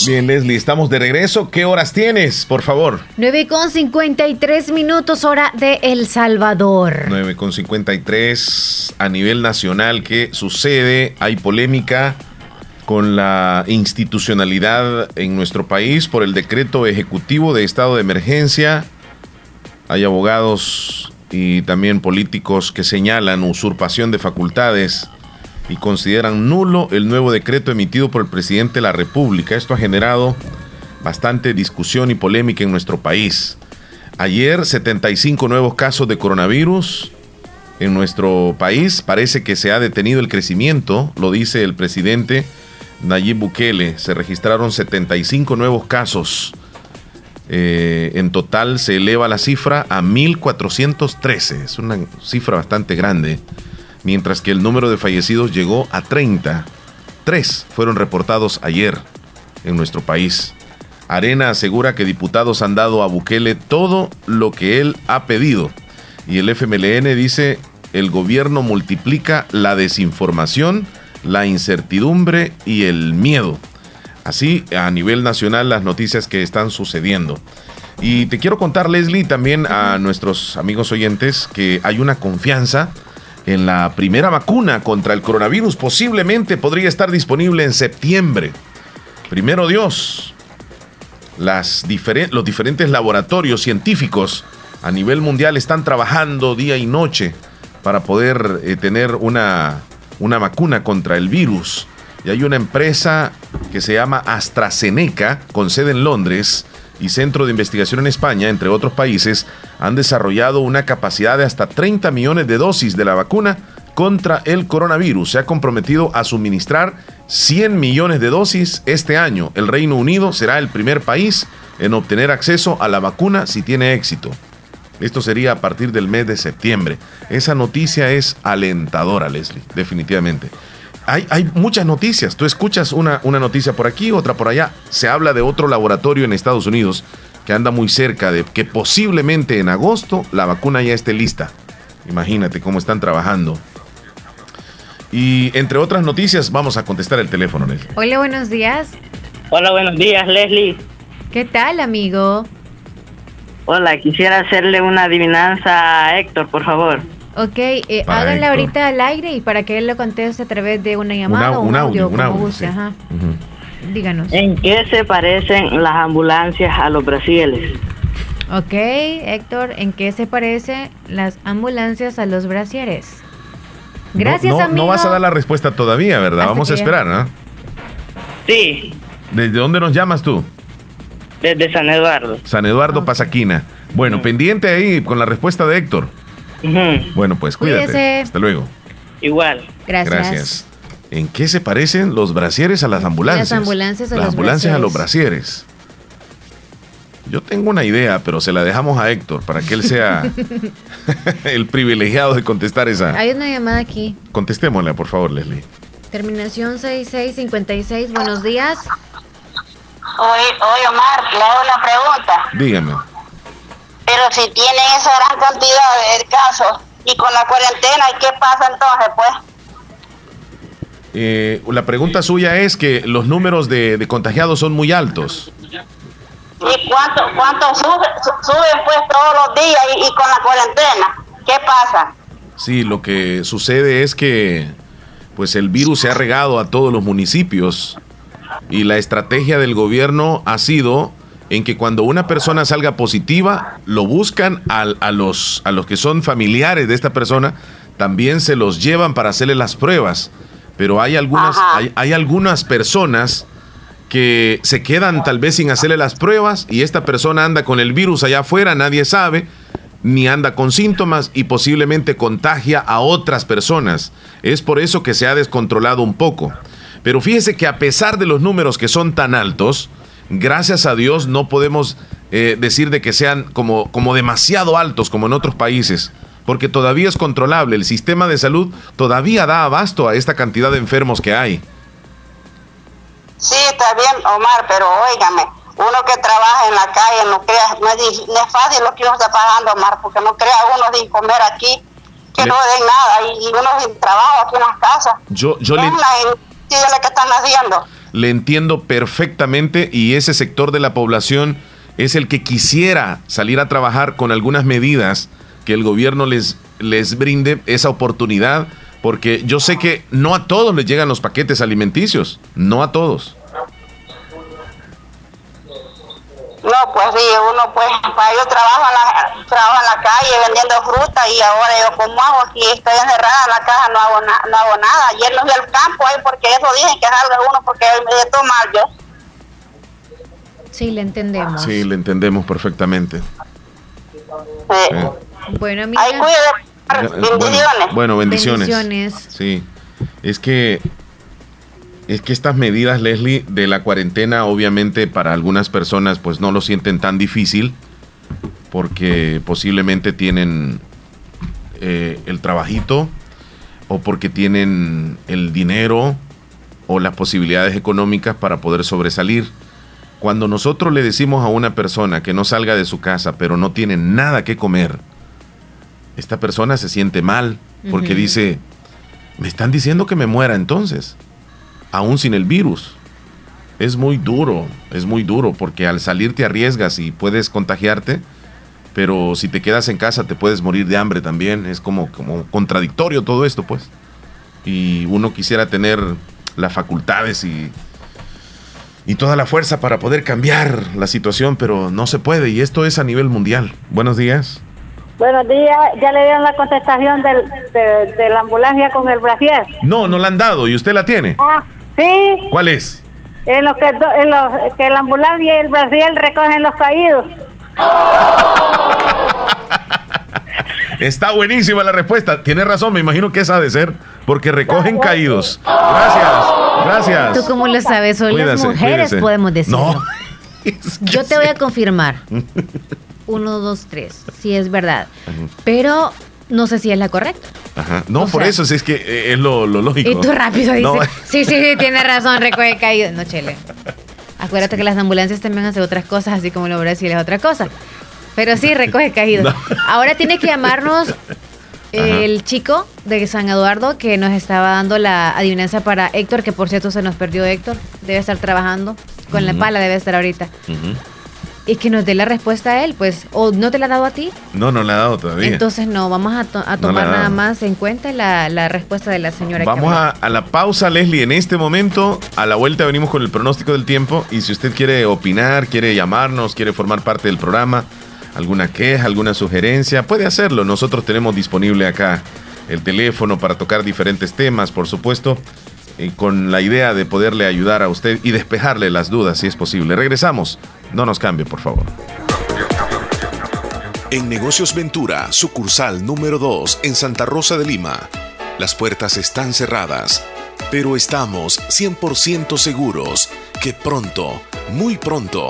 Bien, Leslie, estamos de regreso. ¿Qué horas tienes, por favor? 9 con 53 minutos, hora de El Salvador. 9 con 53 a nivel nacional. ¿Qué sucede? Hay polémica con la institucionalidad en nuestro país por el decreto ejecutivo de estado de emergencia. Hay abogados y también políticos que señalan usurpación de facultades y consideran nulo el nuevo decreto emitido por el presidente de la República. Esto ha generado bastante discusión y polémica en nuestro país. Ayer 75 nuevos casos de coronavirus en nuestro país. Parece que se ha detenido el crecimiento, lo dice el presidente Nayib Bukele. Se registraron 75 nuevos casos. Eh, en total se eleva la cifra a 1.413. Es una cifra bastante grande. Mientras que el número de fallecidos llegó a 30. Tres fueron reportados ayer. en nuestro país. Arena asegura que diputados han dado a Bukele todo lo que él ha pedido. Y el FMLN dice, el gobierno multiplica la desinformación, la incertidumbre y el miedo. Así, a nivel nacional, las noticias que están sucediendo. Y te quiero contar, Leslie, también a nuestros amigos oyentes, que hay una confianza en la primera vacuna contra el coronavirus. Posiblemente podría estar disponible en septiembre. Primero Dios, las los diferentes laboratorios científicos a nivel mundial están trabajando día y noche para poder eh, tener una, una vacuna contra el virus. Y hay una empresa que se llama AstraZeneca, con sede en Londres, y Centro de Investigación en España, entre otros países, han desarrollado una capacidad de hasta 30 millones de dosis de la vacuna contra el coronavirus. Se ha comprometido a suministrar 100 millones de dosis este año. El Reino Unido será el primer país en obtener acceso a la vacuna si tiene éxito. Esto sería a partir del mes de septiembre. Esa noticia es alentadora, Leslie, definitivamente hay, muchas noticias. Tú escuchas una, una noticia por aquí, otra por allá. Se habla de otro laboratorio en Estados Unidos que anda muy cerca de que posiblemente en agosto la vacuna ya esté lista. Imagínate cómo están trabajando. Y entre otras noticias, vamos a contestar el teléfono, Leslie. Hola, buenos días. Hola, buenos días, Leslie. ¿Qué tal, amigo? Hola, quisiera hacerle una adivinanza a Héctor, por favor. Ok, eh, háganla ahorita al aire y para que él lo conteste a través de una llamada o un, audio, como guste. Ajá. Díganos. ¿En qué se parecen las ambulancias a los brasiles? Ok, Héctor, ¿en qué se parecen las ambulancias a los brasieres? Gracias, no, amigo. No vas a dar la respuesta todavía, ¿verdad? Vamos a esperar, ¿no? Sí. ¿Desde dónde nos llamas tú? Desde San Eduardo. San Eduardo, Pasaquina. Bueno, pendiente ahí con la respuesta de Héctor. Bueno, pues cuídate. Hasta luego. Igual. Gracias. Gracias. ¿En qué se parecen los brasieres a las ambulancias? Las ambulancias a las los ambulancias brasieres. a los brasieres. Yo tengo una idea, pero se la dejamos a Héctor para que él sea el privilegiado de contestar esa. Hay una llamada aquí. Contestémosla, por favor, Leslie. Terminación 6656. Buenos días. Oye, oye, Omar, le hago una pregunta. Dígame. Pero si tienen esa gran cantidad de casos y con la cuarentena, ¿y qué pasa entonces, pues? Eh, la pregunta suya es que los números de, de contagiados son muy altos. ¿Y cuánto, cuánto sube, su- suben pues todos los días y, y con la cuarentena? ¿Qué pasa? Sí, lo que sucede es que pues el virus se ha regado a todos los municipios y la estrategia del gobierno ha sido en que cuando una persona salga positiva, lo buscan a, los, a los que son familiares de esta persona, también se los llevan para hacerle las pruebas. Pero hay algunas, hay, hay algunas personas que se quedan tal vez sin hacerle las pruebas y esta persona anda con el virus allá afuera, nadie sabe, ni anda con síntomas y posiblemente contagia a otras personas. Es por eso que se ha descontrolado un poco. Pero fíjese que a pesar de los números que son tan altos, gracias a Dios no podemos eh, decir de que sean como, como demasiado altos como en otros países, porque todavía es controlable. El sistema de salud todavía da abasto a esta cantidad de enfermos que hay. Sí, está bien, Omar, pero óigame, uno que trabaja en la calle, no crea, no es, no es fácil lo que uno está pagando, Omar, porque no crea uno sin comer aquí, que Le- no den nada, y, y uno sin trabajo aquí en las casas. Yo, yo le, es la que están le entiendo perfectamente y ese sector de la población es el que quisiera salir a trabajar con algunas medidas que el gobierno les, les brinde esa oportunidad, porque yo sé que no a todos les llegan los paquetes alimenticios, no a todos. No, pues sí, uno pues, para yo trabajo en la, trabajo en la calle vendiendo fruta y ahora yo como hago aquí, estoy encerrada en la casa, no hago, na- no hago nada. Ayer no fui al campo ahí porque eso dicen que salga uno porque me de tomar yo. Sí, le entendemos. Sí, le entendemos perfectamente. Sí. Bueno, amiga. Ahí cuídate. Bueno, Bendiciones. bueno, bendiciones. Bendiciones. Sí. Es que es que estas medidas, Leslie, de la cuarentena, obviamente para algunas personas, pues no lo sienten tan difícil, porque posiblemente tienen eh, el trabajito, o porque tienen el dinero, o las posibilidades económicas para poder sobresalir. Cuando nosotros le decimos a una persona que no salga de su casa, pero no tiene nada que comer, esta persona se siente mal porque dice, me están diciendo que me muera entonces, aún sin el virus. Es muy duro, es muy duro porque al salir te arriesgas y puedes contagiarte, pero si te quedas en casa te puedes morir de hambre también. Es como, como contradictorio todo esto, pues. Y uno quisiera tener las facultades y, y toda la fuerza para poder cambiar la situación, pero no se puede y esto es a nivel mundial. Buenos días. Buenos días, ya le dieron la contestación del, de, de la ambulancia con el brasier. No, no la han dado y usted la tiene. Ah, sí, ¿Cuál es? en lo que, en lo que la ambulancia y el brasier recogen los caídos. Está buenísima la respuesta. Tiene razón, me imagino que esa ha de ser, porque recogen caídos. Gracias, gracias. ¿Tú cómo lo sabes? Son las Cuídese, mujeres, cuídese. podemos decir. No. Yo te voy a confirmar. Uno, dos, tres. Sí, es verdad. Pero no sé si es la correcta. Ajá. No, O por sea- eso sí es que eh, es lo, lo lógico. Y tú rápido dices, No, sí, sí, sí, tiene razón, recoge caído. No, chele. Acuérdate que las ambulancias también hacen otras cosas, así como lo Brasil es otra cosa. Pero sí, recoge caído. Ahora tiene que llamarnos el chico de San Eduardo que nos estaba dando la adivinanza para Héctor, que por cierto se nos perdió Héctor. Debe estar trabajando. Con la pala debe estar ahorita. Ujú. Y que nos dé la respuesta a él, pues. O no te la ha dado a ti. No, no le ha dado todavía. Entonces no, vamos a, to- a No tomar la nada más en cuenta la, la respuesta de la señora. Vamos a, a la pausa, Leslie, en este momento. A la vuelta venimos con el pronóstico del tiempo. Y si usted quiere opinar, quiere llamarnos, quiere formar parte del programa, alguna queja, alguna sugerencia, puede hacerlo. Nosotros tenemos disponible acá el teléfono para tocar diferentes temas, por supuesto, eh, con la idea de poderle ayudar a usted y despejarle las dudas si es posible. Regresamos. No nos cambie, por favor. En Negocios Ventura, sucursal número 2 en Santa Rosa de Lima. Las puertas están cerradas, pero estamos 100% seguros que pronto, muy pronto,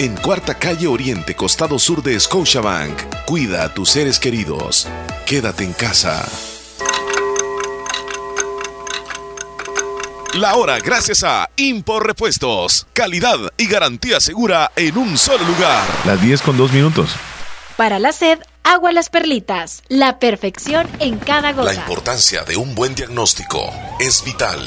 En Cuarta Calle Oriente, costado sur de Scotiabank. Cuida a tus seres queridos. Quédate en casa. La hora gracias a Impor Repuestos. Calidad y garantía segura en un solo lugar. Las 10 con 2 minutos. Para la sed, agua las perlitas. La perfección en cada La gota. importancia de un buen diagnóstico es vital.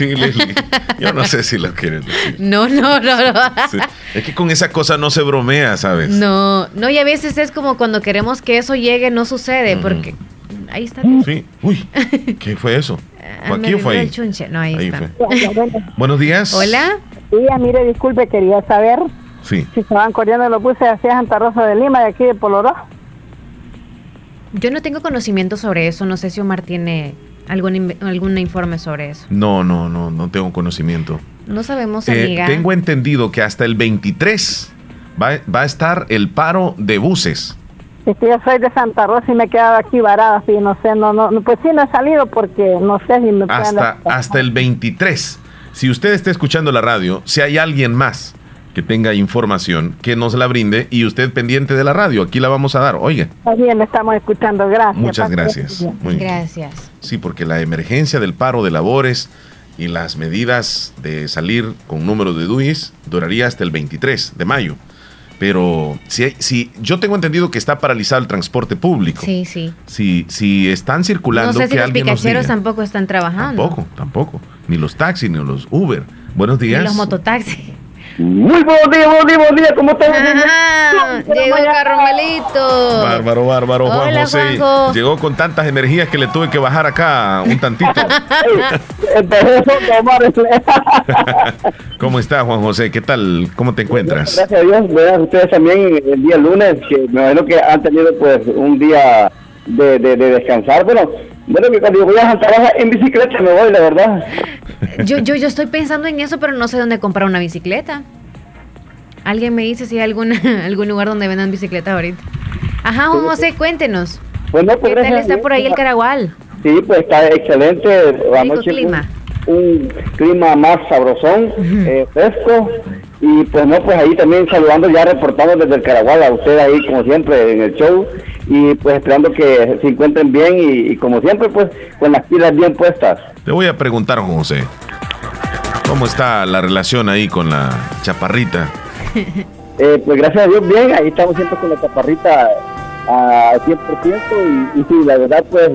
Sí, Leslie. Yo no sé si lo quieren decir. No, no, no, no. Sí. Es que con esa cosa no se bromea, ¿sabes? No, no, y a veces es como cuando queremos que eso llegue, no sucede, porque ahí está. Sí. Uy, ¿qué fue eso? ¿Fue Ah, me aquí o fue ahí? el chunche. No, ahí, está. Buenos días. Hola. Sí, mire, disculpe, quería saber Sí. si van corriendo los buses hacia Santa Rosa de Lima, de aquí de Poloró. Yo no tengo conocimiento sobre eso, no sé si Omar tiene algún, algún informe sobre eso. No, no, no, no tengo conocimiento. No sabemos, Eh, tengo entendido que hasta el 23 va, va a estar el paro de buses. Es que yo soy de Santa Rosa y me he quedado aquí varada, así, no sé, no, no, pues sí, no he salido porque no sé si me pueden... Hasta, hasta el 23. Si usted está escuchando la radio, si hay alguien más que tenga información, que nos la brinde y usted pendiente de la radio, aquí la vamos a dar. Oiga, Está bien, le estamos escuchando, gracias. Muchas gracias. bien. Muy bien. Gracias. Sí, porque la emergencia del paro de labores y las medidas de salir con número de DUIs duraría hasta el 23 de mayo. Pero si, hay- si yo tengo entendido que está paralizado el transporte público. Sí, sí. Si, si están circulando, No sé si que los picacheros tampoco están trabajando. Tampoco, tampoco. Ni los taxis, ni los Uber. Buenos Ni días. los mototaxis. Muy buenos días, buenos días, buenos días, ¿cómo están? Ajá, llegó Carmelito. Bárbaro, bárbaro, Juan Hola, José. Juanjo. Llegó con tantas energías que le tuve que bajar acá un tantito. ¿Cómo está, Juan José? ¿Qué tal? ¿Cómo te encuentras? Gracias a Dios, vean ustedes también el día lunes, que me imagino que han tenido pues un día de, de, de descansar. Bueno, bueno, que cuando yo voy a Rosa en bicicleta me voy, la verdad. Yo, yo, yo estoy pensando en eso, pero no sé dónde comprar una bicicleta. Alguien me dice si hay alguna, algún lugar donde vendan bicicletas ahorita. Ajá, Juan José, cuéntenos. Bueno, pues, ¿Qué tal está por ahí el pues, Caragual? Sí, pues está excelente. Anoche clima. Un, un clima más sabrosón, eh, fresco. Y pues no, pues ahí también saludando, ya reportando desde el Caragual a usted ahí como siempre en el show. Y pues esperando que se encuentren bien y, y como siempre pues con las pilas bien puestas. Te voy a preguntar, José. ¿Cómo está la relación ahí con la chaparrita? Eh, pues gracias a Dios, bien, ahí estamos siempre con la chaparrita al 100% y, y sí, la verdad, pues,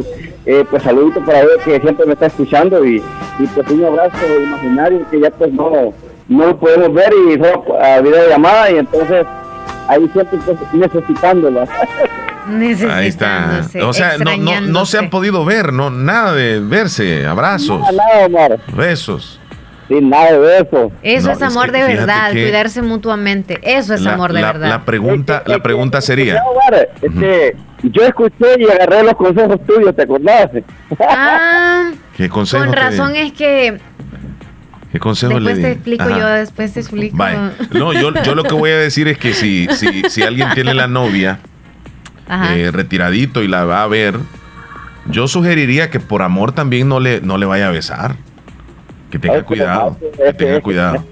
eh, pues saludito para él que siempre me está escuchando y, y pues un abrazo imaginario que ya pues no, no lo podemos ver y solo a videollamada y entonces ahí siempre pues necesitándolo. Ahí está. O sea, no, no, no se han podido ver, no, nada de verse, abrazos, Nada, nada, Omar. besos. Sí, nada de eso. Eso No, es es amor que de verdad, que- cuidarse mutuamente. Eso es La, amor de la- verdad. la pregunta, la pregunta sería, Omar, este, yo escuché y agarré los consejos tuyos, ¿te acordás? Ah, ¿qué consejo, con razón es que ¿qué consejo le después te explico Ajá. yo, después te explico. No, yo, yo lo que voy a decir es que si, si, si alguien tiene la novia eh, retiradito y la va a ver, yo sugeriría que por amor también no le, no le vaya a besar. Que tenga cuidado, que tenga cuidado.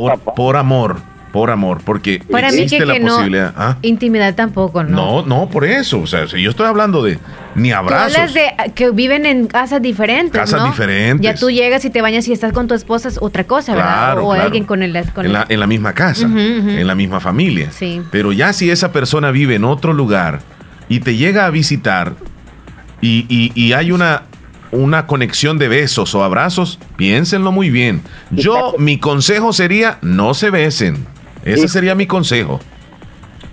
Por, por amor, por amor, porque Para mí existe que, la que no, posibilidad. ¿ah? intimidad tampoco, ¿no? No, no, por eso. O sea, si yo estoy hablando de ni Tú abrazos. hablas de ah, que viven en casas diferentes, Casas ¿no? diferentes. Ya tú llegas y te bañas y estás con tu esposa es otra cosa, ¿verdad? Claro, o claro. alguien con el... Con en, la, en la misma casa, en la misma familia. Sí. Pero ya si esa persona vive en otro lugar y te llega a visitar y, y- y hay una, una conexión de besos o abrazos, piénsenlo muy bien. Yo, mi consejo sería, no se besen. Ese sería mi consejo.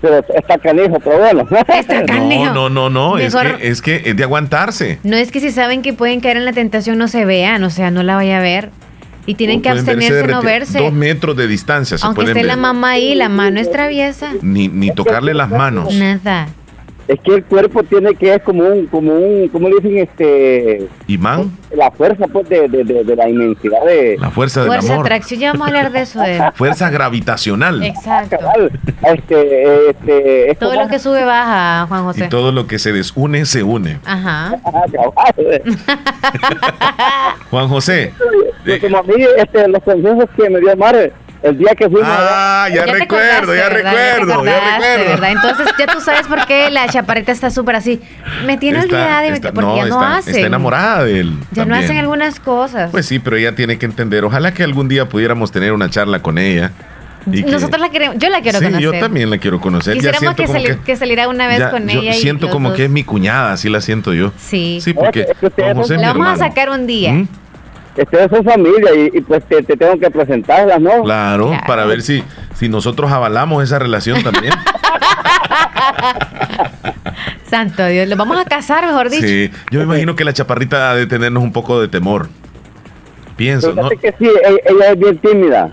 Pero está canijo, pero bueno. No, no, no, no. Es que, es que es de aguantarse. No es que si saben que pueden caer en la tentación, no se vean, o sea, no la vaya a ver. Y tienen que verse abstenerse no verse. Dos metros de distancia se Aunque pueden esté la mamá ahí, la mano es traviesa. Ni, ni tocarle las manos. Nada. Es que el cuerpo tiene que es como un, como un, ¿cómo le dicen? Este, Imán, la fuerza pues de, de, de, de la inmensidad de... la fuerza del Fuerza, amor. atracción, ya vamos a hablar de eso. de- Fuerza gravitacional. Exacto. Este, este, es Todo como- lo que sube baja, Juan Y José. todo lo que se desune, se une. Ajá. Juan José, Pues como a mí, este, los consejos que me dio Mar el día que fuimos Ah, ya, recuerdo, ya recuerdo, ya recuerdo. ¿verdad? Entonces ya tú sabes por qué la chaparrita está súper así. Me tiene Está- olvidada y me- está- porque ya no está, hacen. está enamorada de él. Ya no hacen algunas cosas. Pues sí, pero ella tiene que entender. Ojalá que algún día pudiéramos tener una charla con ella. y que- Nosotros la queremos, yo la quiero sí, conocer. yo también la quiero conocer. Quisiéramos que, como sali- que- que saliera una vez ya- con yo ella. y siento como dos. que es mi cuñada, así la siento yo. Sí. Sí, porque Es que José La vamos a sacar un día. ¿Mm? Ustedes son familia y, y, pues te, te tengo que presentarlas, ¿no? Claro, para ver si, si nosotros avalamos esa relación también. Santo Dios, los vamos a casar, mejor dicho. sí, yo me imagino que la chaparrita ha de tenernos un poco de temor. Pienso, ¿no? Fíjate que sí, ella, ella es bien tímida.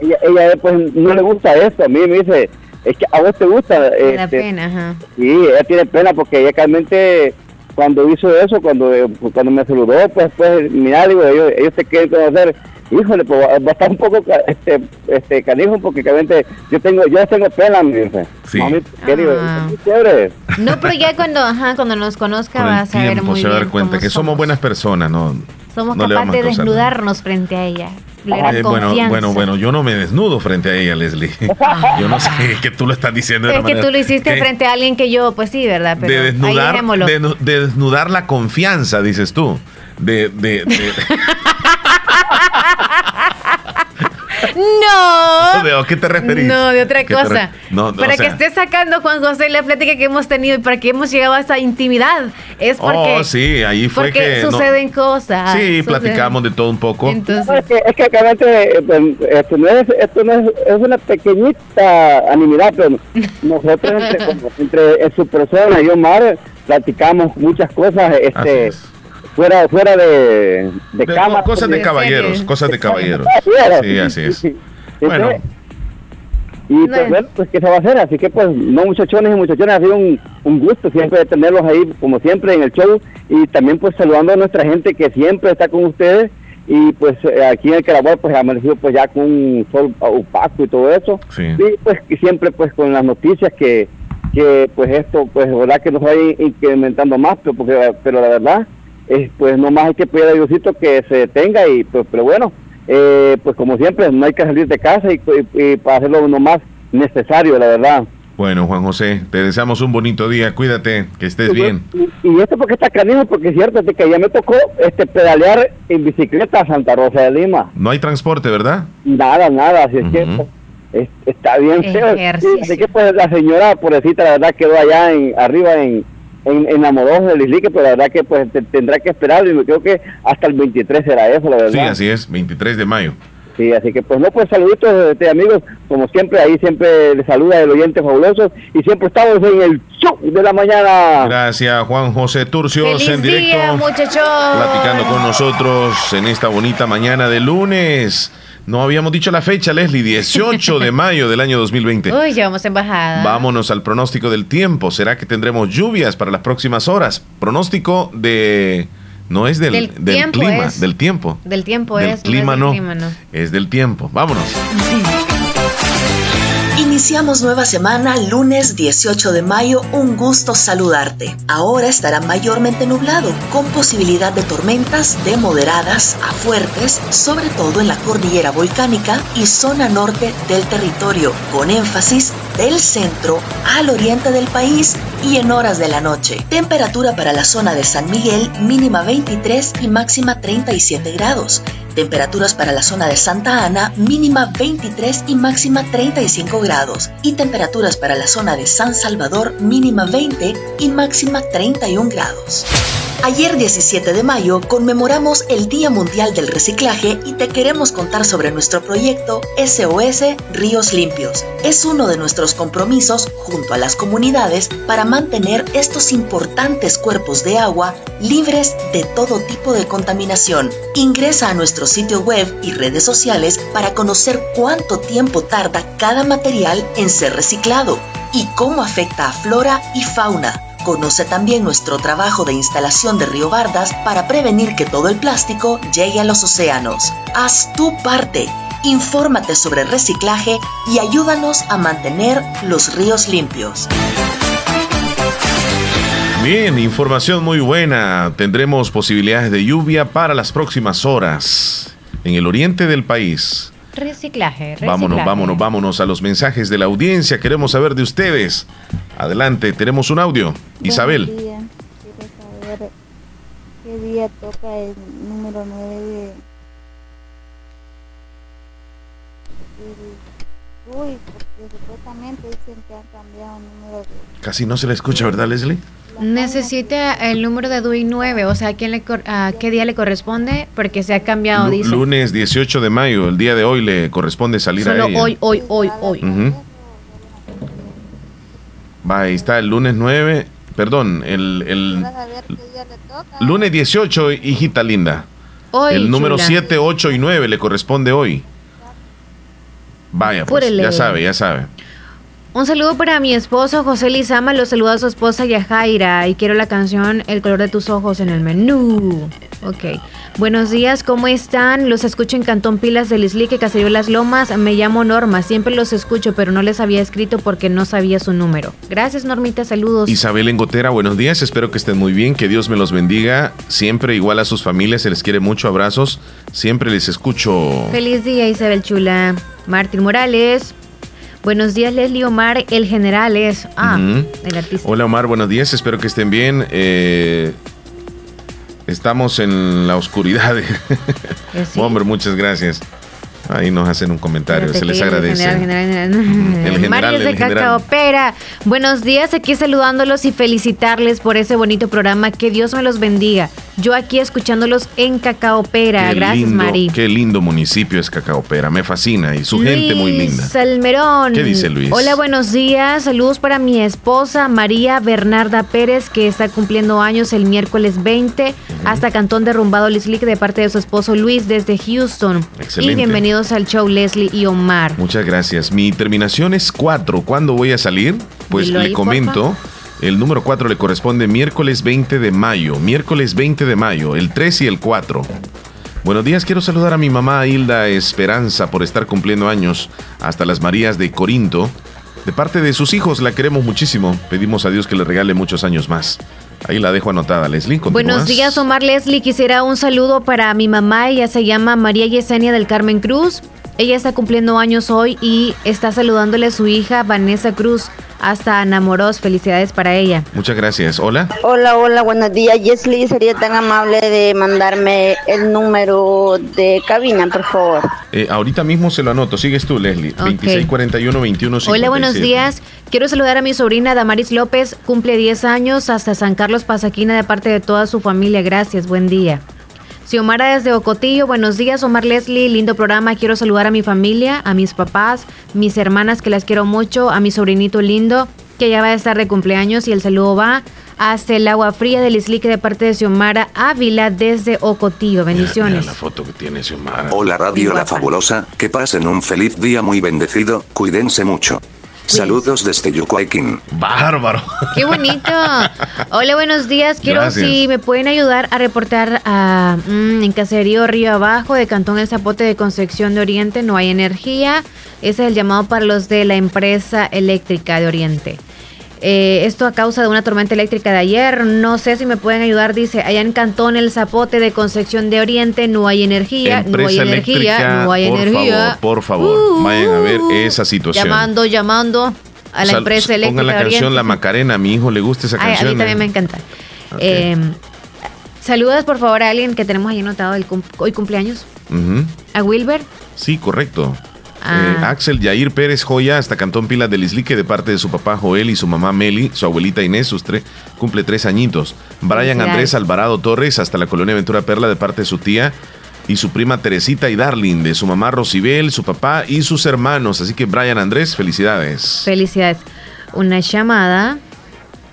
Ella, ella pues no le gusta esto. A mí me dice, es que a vos te gusta. Este, pena, ajá. Sí, ella tiene pena porque ella realmente cuando hizo eso, cuando eh, cuando me saludó, pues pues mira, digo, ellos, ellos te quieren conocer. Híjole, pues va- a estar un poco este, este canijo porque realmente yo tengo yo tengo pena, me dice. Sí. Mami. Ah. Chévere. No, pero ya cuando, ajá, cuando nos conozca Con va a tiempo muy se va a bien dar cuenta que somos buenas personas, ¿no? Somos no capaces de desnudarnos frente a ella. Le da Eh, bueno, confianza. bueno, bueno, yo no me desnudo frente a ella, Leslie. yo no sé que tú lo estás diciendo de Es que manera- tú lo hiciste ¿Qué? frente a alguien que yo, pues sí, ¿verdad? Pero de desnudar, de, nu- de desnudar la confianza, dices tú. De, de, de- No. ¿De a qué te referís? No, de otra ¿Qué te re- cosa. No, no, para o sea- que esté sacando Juan José la plática que hemos tenido y para que hemos llegado a esa intimidad. Es porque, Oh, sí, ahí fue porque que... no- suceden cosas. sí, suceden- platicamos de todo un poco. Entonces, No, es que, es que eh, pues, esto no es, esto no es, es una pequeñita animidad, pero nosotros entre, como entre en su persona y Omar platicamos muchas cosas, este, fuera, fuera de, de, De- cama. cosas de caballeros, cosas de caballeros. Sí, así es. Bueno, Y pues bueno, pues qué se va a hacer, así que pues no muchachones y muchachones, ha sido un, un gusto siempre tenerlos ahí como siempre en el show y también pues saludando a nuestra gente que siempre está con ustedes y pues eh, aquí en el Caraguay pues ha amanecido pues ya con un sol opaco y todo eso Sí. y pues y siempre pues con las noticias que, que pues esto pues verdad que nos va a ir incrementando más pero, porque, pero la verdad es pues nomás hay que pedir a Diosito que se detenga y pues pero bueno eh, pues como siempre no hay que salir de casa y, y- y para hacerlo lo más necesario la verdad bueno, Juan José, te deseamos un bonito día. Cuídate, que estés bien. y, y esto porque está canijo porque es cierto de que ya me tocó este pedalear en bicicleta a Santa Rosa de Lima No hay transporte, ¿verdad? Nada, nada, así es que pues, es- está bien feo. Así que pues la señora pobrecita la verdad quedó allá en, arriba en, en, en Amorós del Islique, pero la verdad que pues te- tendrá que esperar y creo que hasta el 23 será eso, la verdad. Sí, así es, 23 de mayo. Sí, así que pues no, pues saluditos este, amigos, como siempre ahí siempre les saluda el oyente fabuloso y siempre estamos en el show de la mañana. Gracias, Juan José Turcios, feliz en directo. día, muchachos. platicando con nosotros en esta bonita mañana de lunes. No habíamos dicho la fecha, Leslie, 18 de mayo del año 2020. Uy, llevamos embajada. Vámonos al pronóstico del tiempo. ¿Será que tendremos lluvias para las próximas horas? Pronóstico de... No es del, Del del tiempo clima, es. del tiempo. Del tiempo Del es. clima es no. del clima, no. Es del tiempo. Vámonos. Iniciamos nueva semana, lunes 18 de mayo, un gusto saludarte. Ahora estará mayormente nublado, con posibilidad de tormentas de moderadas a fuertes, sobre todo en la cordillera volcánica y zona norte del territorio, con énfasis del centro al oriente del país y en horas de la noche. Temperatura para la zona de San Miguel mínima 23 y máxima 37 grados. Temperaturas para la zona de Santa Ana mínima 23 y máxima 35 grados. Y temperaturas para la zona de San Salvador mínima 20 y máxima 31 grados. Ayer 17 de mayo conmemoramos el Día Mundial del Reciclaje y te queremos contar sobre nuestro proyecto SOS Ríos Limpios. Es uno de nuestros compromisos junto a las comunidades para mantener estos importantes cuerpos de agua libres de todo tipo de contaminación. Ingresa a nuestro sitio web y redes sociales para conocer cuánto tiempo tarda cada material en ser reciclado y cómo afecta a flora y fauna. Conoce también nuestro trabajo de instalación de Río Bardas para prevenir que todo el plástico llegue a los océanos. Haz tu parte. Infórmate sobre reciclaje y ayúdanos a mantener los ríos limpios. Bien, información muy buena. Tendremos posibilidades de lluvia para las próximas horas. en el oriente del país. Reciclaje, reciclaje. Vámonos, vámonos, vámonos a los mensajes de la audiencia. Queremos saber de ustedes. Adelante, tenemos un audio. Isabel. Buenos días. Quiero saber qué día toca el número 9 de... Uy, porque supuestamente dicen que han cambiado el número de... Casi no se le escucha, ¿verdad, Leslie? Necesita el número de DUI 9, o sea, ¿a, quién le a qué día le corresponde? Porque se ha cambiado, dice. lunes 18 de mayo, el día de hoy le corresponde salir Solo a ella. hoy, hoy, hoy, hoy. Ujú. Va, ahí está el lunes 9, perdón, el, el lunes 18, hijita linda. Hoy, el número chula. 7, 8 y 9 le corresponde hoy. Vaya, pues, ya sabe, ya sabe. Un saludo para mi esposo José Lizama, lo saluda a su esposa Yajaira y quiero la canción El color de tus ojos en el menú. Ok. Buenos días, ¿cómo están? Los escucho en Cantón Pilas del Islique, Caserío Las Lomas. Me llamo Norma, siempre los escucho, pero no les había escrito porque no sabía su número. Gracias, Normita, saludos. Isabel Engotera, buenos días, espero que estén muy bien, que Dios me los bendiga, siempre igual a sus familias, se les quiere mucho, abrazos, siempre les escucho. Feliz día, Isabel Chula. Martín Morales. Buenos días, Leslie Omar, el general es. Ah, el artista. Hola Omar, buenos días, espero que estén bien. Eh, estamos en la oscuridad. Eh, sí. Hombre, muchas gracias. Ahí nos hacen un comentario, se les que el agradece. general, general, general. El general, de. Cacao Pera. Buenos días, aquí saludándolos y felicitarles por ese bonito programa. Que Dios me los bendiga. Yo aquí escuchándolos en Cacao Pera. Qué Gracias, lindo, Mari. Qué lindo municipio es Cacaopera, me fascina y su gente muy linda. Salmerón. ¿Qué dice Luis? Hola, buenos días. Saludos para mi esposa María Bernarda Pérez, que está cumpliendo años el miércoles 20, hasta Cantón Derrumbado Lislick de parte de su esposo Luis desde Houston. Excelente. Y bienvenidos al show Leslie y Omar. Muchas gracias. Mi terminación es 4. ¿Cuándo voy a salir? Pues Dilo le ahí, comento. El número 4 le corresponde miércoles 20 de mayo. Miércoles 20 de mayo, el 3 y el 4. Buenos días, quiero saludar a mi mamá Hilda Esperanza por estar cumpliendo años hasta las Marías de Corinto. De parte de sus hijos la queremos muchísimo. Pedimos a Dios que le regale muchos años más. Ahí la dejo anotada, Leslie. Buenos días, Omar Leslie. Quisiera un saludo para mi mamá. Ella se llama María Yesenia del Carmen Cruz. Ella está cumpliendo años hoy y está saludándole a su hija Vanessa Cruz. Hasta enamoros. Felicidades para ella. Muchas gracias. Hola. Hola, hola, buenos días. Yesli, sería tan amable de mandarme el número de cabina, por favor. Eh, ahorita mismo se lo anoto. Sigues tú, Leslie. 2641 21 Hola, buenos días. Quiero saludar a mi sobrina Damaris López, cumple 10 años, hasta San Carlos Pasaquina de parte de toda su familia. Gracias, buen día. Xiomara desde Ocotillo, buenos días, Omar Leslie, lindo programa. Quiero saludar a mi familia, a mis papás, mis hermanas que las quiero mucho, a mi sobrinito lindo que ya va a estar de cumpleaños y el saludo va hasta el agua fría del Islique de parte de Xiomara Ávila desde Ocotillo. Bendiciones. La foto que tiene Xiomara. Hola Radio La Fabulosa, que pasen un feliz día muy bendecido, cuídense mucho. Saludos desde Yucuaiquín. Bárbaro. Qué bonito. Hola, buenos días. Quiero Gracias. si me pueden ayudar a reportar a, mm, en Caserío Río Abajo de Cantón El Zapote de Concepción de Oriente. No hay energía. Ese es el llamado para los de la empresa eléctrica de Oriente. Eh, esto a causa de una tormenta eléctrica de ayer. No sé si me pueden ayudar. Dice, allá en Cantón El Zapote de Concepción de Oriente no hay energía. no hay energía. No hay por energía. favor, por favor, Uh, vayan a ver esa situación. Llamando, llamando a la empresa eléctrica Pongan la de canción Oriente. La Macarena, a mi hijo le gusta esa Ay, a canción. mí también ¿eh? me encanta. Eh, saludos por favor a alguien que tenemos ahí anotado el cum- hoy cumpleaños. A Wilber. Sí, correcto. Ah. Eh, Axel Yair Pérez Joya hasta Cantón Pilas del Islique de parte de su papá Joel y su mamá Meli, su abuelita Inés, sus tres, cumple tres añitos. Brian. Andrés Alvarado Torres hasta la colonia Ventura Perla de parte de su tía y su prima Teresita y Darling, de su mamá Rosibel, su papá y sus hermanos. Así que Brian Andrés, felicidades. Felicidades. Una llamada.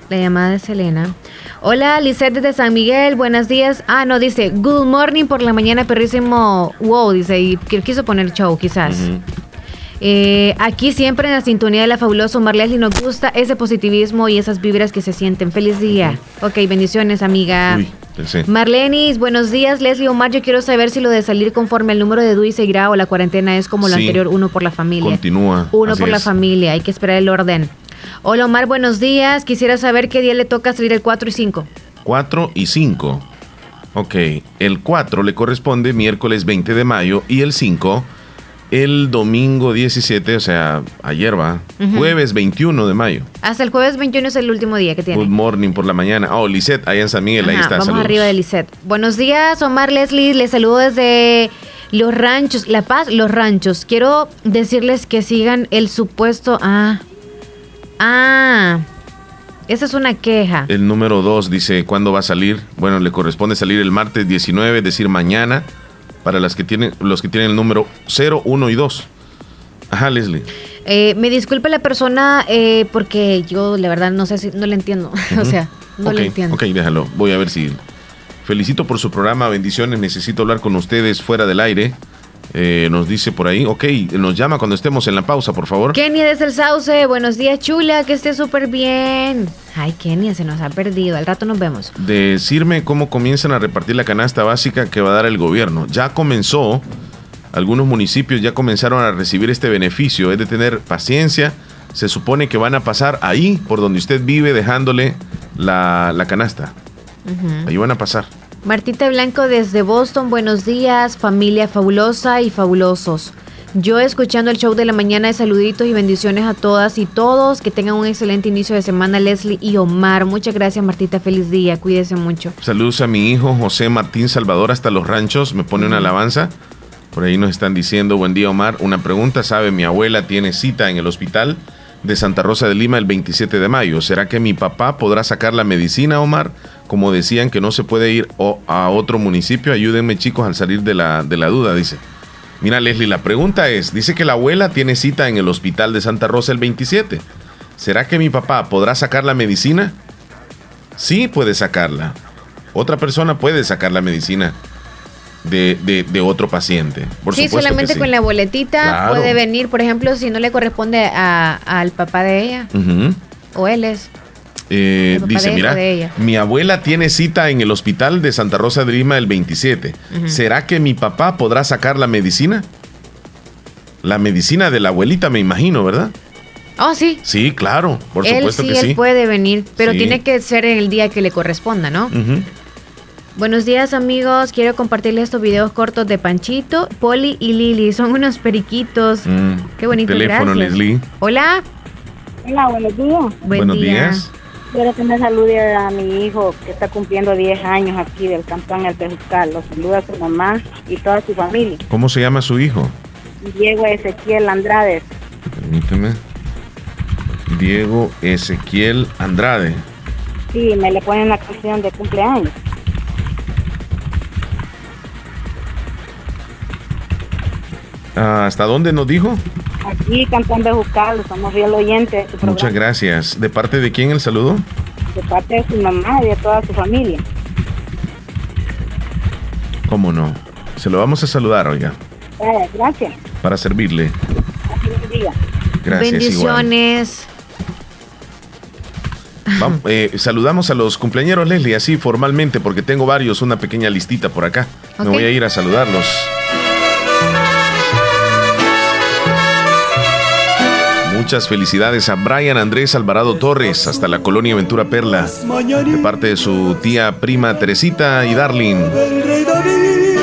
La llamada de Selena. Hola, Lisette desde San Miguel. Buenos días. Ah, no, dice Good morning por la mañana, perrísimo. Wow, dice. Y quiso poner show, quizás. Eh, aquí siempre en la sintonía de la fabulosa Omar Leslie nos gusta ese positivismo y esas vibras que se sienten. Feliz día. Ok, bendiciones, amiga. Uy, pensé. Marlenis, buenos días. Leslie Omar, yo quiero saber si lo de salir conforme al número de DUI seguirá o la cuarentena es como lo Sí. anterior, uno por la familia. Continúa. Uno por la familia, hay que esperar el orden. Hola Omar, buenos días. Quisiera saber qué día le toca salir el 4 y 5. 4 y 5. Ok, el 4 le corresponde miércoles 20 de mayo y el 5 el domingo 17, o sea, ayer va, jueves 21 de mayo. Hasta el jueves 21 es el último día que tiene. Good morning por la mañana. Oh, Lisette, allá en San Miguel, ahí está. vamos saludos. arriba de Lisette. Buenos días, Omar Leslie. Les saludo desde Los Ranchos, La Paz, Los Ranchos. Quiero decirles que sigan el supuesto. Ah. Ah. Esa es una queja. El número 2 dice, ¿cuándo va a salir? Bueno, le corresponde salir el martes 19, es decir, mañana, para las que tienen, los que tienen el número 0, 1 y 2. Ajá, Leslie. Eh, me disculpe la persona eh, porque yo, la verdad, no sé si no le entiendo. o sea, no le entiendo. ok, déjalo. Voy a ver si... Felicito por su programa, bendiciones. Necesito hablar con ustedes fuera del aire. Eh, nos dice por ahí, ok, nos llama cuando estemos en la pausa, por favor. Kenia desde el Sauce, buenos días, chula, que esté súper bien. Ay, Kenia, se nos ha perdido. Al rato nos vemos. decirme cómo comienzan a repartir la canasta básica que va a dar el gobierno. Ya comenzó, algunos municipios ya comenzaron a recibir este beneficio, es de tener paciencia. Se supone que van a pasar ahí, por donde usted vive, dejándole la, la canasta. Ujú. Ahí van a pasar. Martita Blanco desde Boston, buenos días, familia fabulosa y fabulosos. Yo escuchando el show de la mañana de saluditos y bendiciones a todas y todos, que tengan un excelente inicio de semana, Leslie y Omar. Muchas gracias, Martita, feliz día, cuídese mucho. Saludos a mi hijo José Martín Salvador hasta los ranchos. Me pone una alabanza. Por ahí nos están diciendo, buen día Omar. Una pregunta, ¿sabe? Mi abuela tiene cita en el hospital de Santa Rosa de Lima el 27 de mayo. ¿Será que mi papá podrá sacar la medicina, Omar? Como decían que no se puede ir a otro municipio. Ayúdenme chicos al salir de la, de la duda, dice. Mira Leslie, la pregunta es, dice que la abuela tiene cita en el hospital de Santa Rosa el 27. ¿Será que mi papá podrá sacar la medicina? Sí puede sacarla. Otra persona puede sacar la medicina de, de- de otro paciente. Por sí, solamente sí. con la boletita Claro. puede venir, por ejemplo, si no le corresponde a- al papá de ella, o él es. Eh, dice, mira, mi abuela tiene cita en el hospital de Santa Rosa de Lima el 27. Ujú. ¿Será que mi papá podrá sacar la medicina? La medicina de la abuelita, me imagino, ¿verdad? Oh, sí. Sí, claro, por él supuesto sí, que él sí. puede venir, pero Sí. tiene que ser en el día que le corresponda, ¿no? Buenos días amigos, quiero compartirles estos videos cortos de Panchito, Poli y Lili. Son unos periquitos. Mm, Qué bonito, Teléfono, gracias. Leslie. Hola. Hola, buenos días. Buen Buenos día. días. Quiero que me salude a mi hijo que está cumpliendo 10 años aquí del cantón El Pejuscal. Lo saluda a su mamá y toda su familia. ¿Cómo se llama su hijo? Diego Ezequiel Andrade. Permíteme. Diego Ezequiel Andrade. Sí, me le ponen la canción de cumpleaños. ¿Hasta dónde nos dijo? Aquí, Cantón Pejuscal, somos fiel oyentes de su. Muchas gracias. ¿De parte de quién el saludo? De parte de su mamá y de toda su familia. ¿Cómo no? Se lo vamos a saludar, oiga, Eh, gracias. para servirle. Gracias, igual. Bendiciones. Vam- eh, saludamos a los cumpleaños, Leslie, así formalmente, porque tengo varios, una pequeña listita por acá. Me voy a ir a saludarlos. Muchas felicidades a Brian Andrés Alvarado Torres, hasta la colonia Ventura Perla, de parte de su tía prima Teresita y Darling,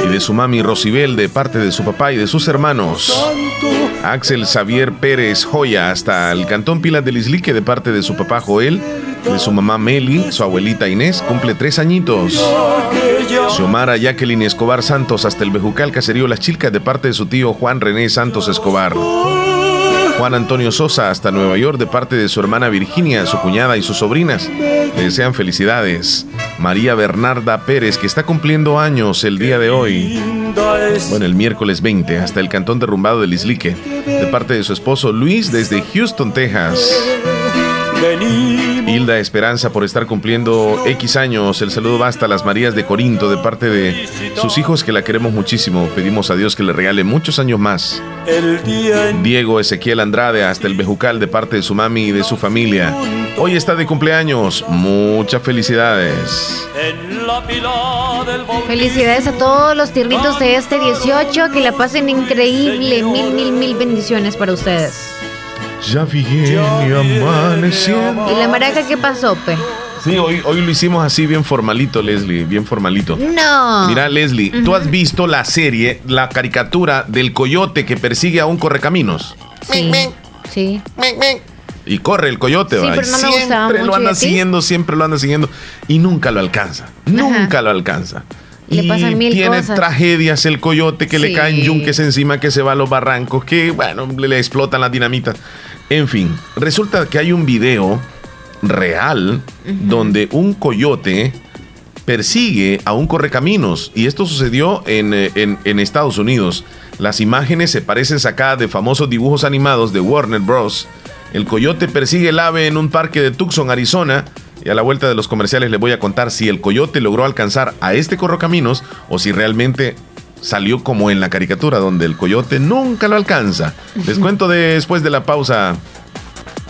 y de su mami Rosibel, de parte de su papá y de sus hermanos. Axel Xavier Pérez Joya, hasta el cantón Pilas del Islique, de parte de su papá Joel, de su mamá Meli, su abuelita Inés, cumple tres añitos. Xiomara Jacqueline Escobar Santos, hasta el Bejucal Caserío Las Chilcas, de parte de su tío Juan René Santos Escobar. Juan Antonio Sosa hasta Nueva York de parte de su hermana Virginia, su cuñada y sus sobrinas. Le desean felicidades. María Bernarda Pérez, que está cumpliendo años el día de hoy. Bueno, el miércoles 20, hasta el cantón derrumbado del Islique. De parte de su esposo Luis desde Houston, Texas. Hilda Esperanza por estar cumpliendo X años. El saludo va hasta las Marías de Corinto de parte de sus hijos que la queremos muchísimo. Pedimos a Dios que le regale muchos años más. Diego Ezequiel Andrade hasta el Bejucal de parte de su mami y de su familia. Hoy está de cumpleaños. Muchas felicidades. Felicidades a todos los tiernitos de este 18, que la pasen increíble. Mil, mil, mil bendiciones para ustedes. Ya viene amaneciendo. ¿Y la maraca qué pasó, pe? Sí, hoy, hoy lo hicimos así bien formalito, Leslie, bien formalito. No. Mira, Leslie, tú has visto la serie, la caricatura del coyote que persigue a un correcaminos. Sí. Sí. Y corre el coyote, Sí, va, pero no me gustaba siempre mucho, lo ¿y anda siguiendo, siempre lo anda siguiendo y nunca lo alcanza. Nunca lo alcanza. Le y pasan mil tiene cosas. tragedias el coyote que le Sí. caen yunques encima, que se va a los barrancos, que bueno, le, le explotan las dinamitas. En fin, resulta que hay un video real donde un coyote persigue a un correcaminos y esto sucedió en, eh, en- en Estados Unidos. Las imágenes se parecen sacadas de famosos dibujos animados de Warner Bros. El coyote persigue el ave en un parque de Tucson, Arizona. Y a la vuelta de los comerciales les voy a contar si el coyote logró alcanzar a este correcaminos o si realmente salió como en la caricatura donde el coyote nunca lo alcanza. Les cuento después de la pausa.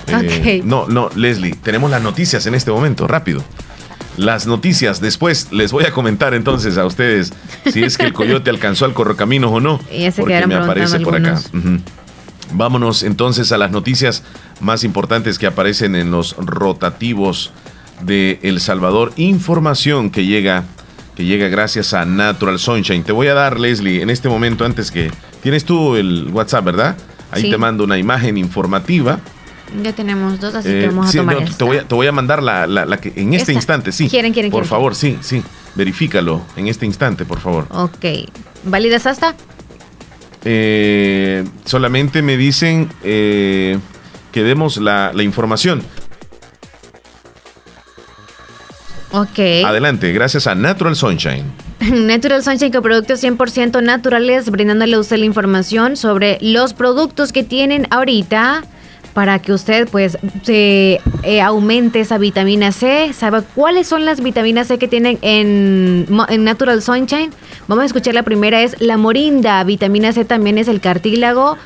Eh. No, no, Leslie, tenemos las noticias en este momento, rápido. Las noticias, después les voy a comentar entonces a ustedes si es que el coyote alcanzó al correcaminos o no. Y porque me aparece por acá. Vámonos entonces a las noticias más importantes que aparecen en los rotativos de El Salvador. Información que llega, que llega gracias a Natural Sunshine. Te voy a dar, Leslie, en este momento, antes que. Tienes tú el WhatsApp, ¿verdad? Ahí Sí. te mando una imagen informativa. Ya tenemos dos, así Eh, que vamos a tomar no, esta. te, voy a, te voy a mandar la, la- la que en este Esta. instante, sí. Quieren, quieren, Por quieren, favor, sí, sí. Verifícalo en este instante, por favor. Ok. ¿Válidas hasta? Eh, solamente me dicen eh, que demos la, la información. Ok. Adelante, gracias a Natural Sunshine. Natural Sunshine con productos 100% naturales, brindándole a usted la información sobre los productos que tienen ahorita para que usted pues se, eh, aumente esa vitamina C. ¿Sabe cuáles son las vitaminas C que tienen en, en Natural Sunshine? Vamos a escuchar la primera es la morinda. Vitamina C también es el cartílago.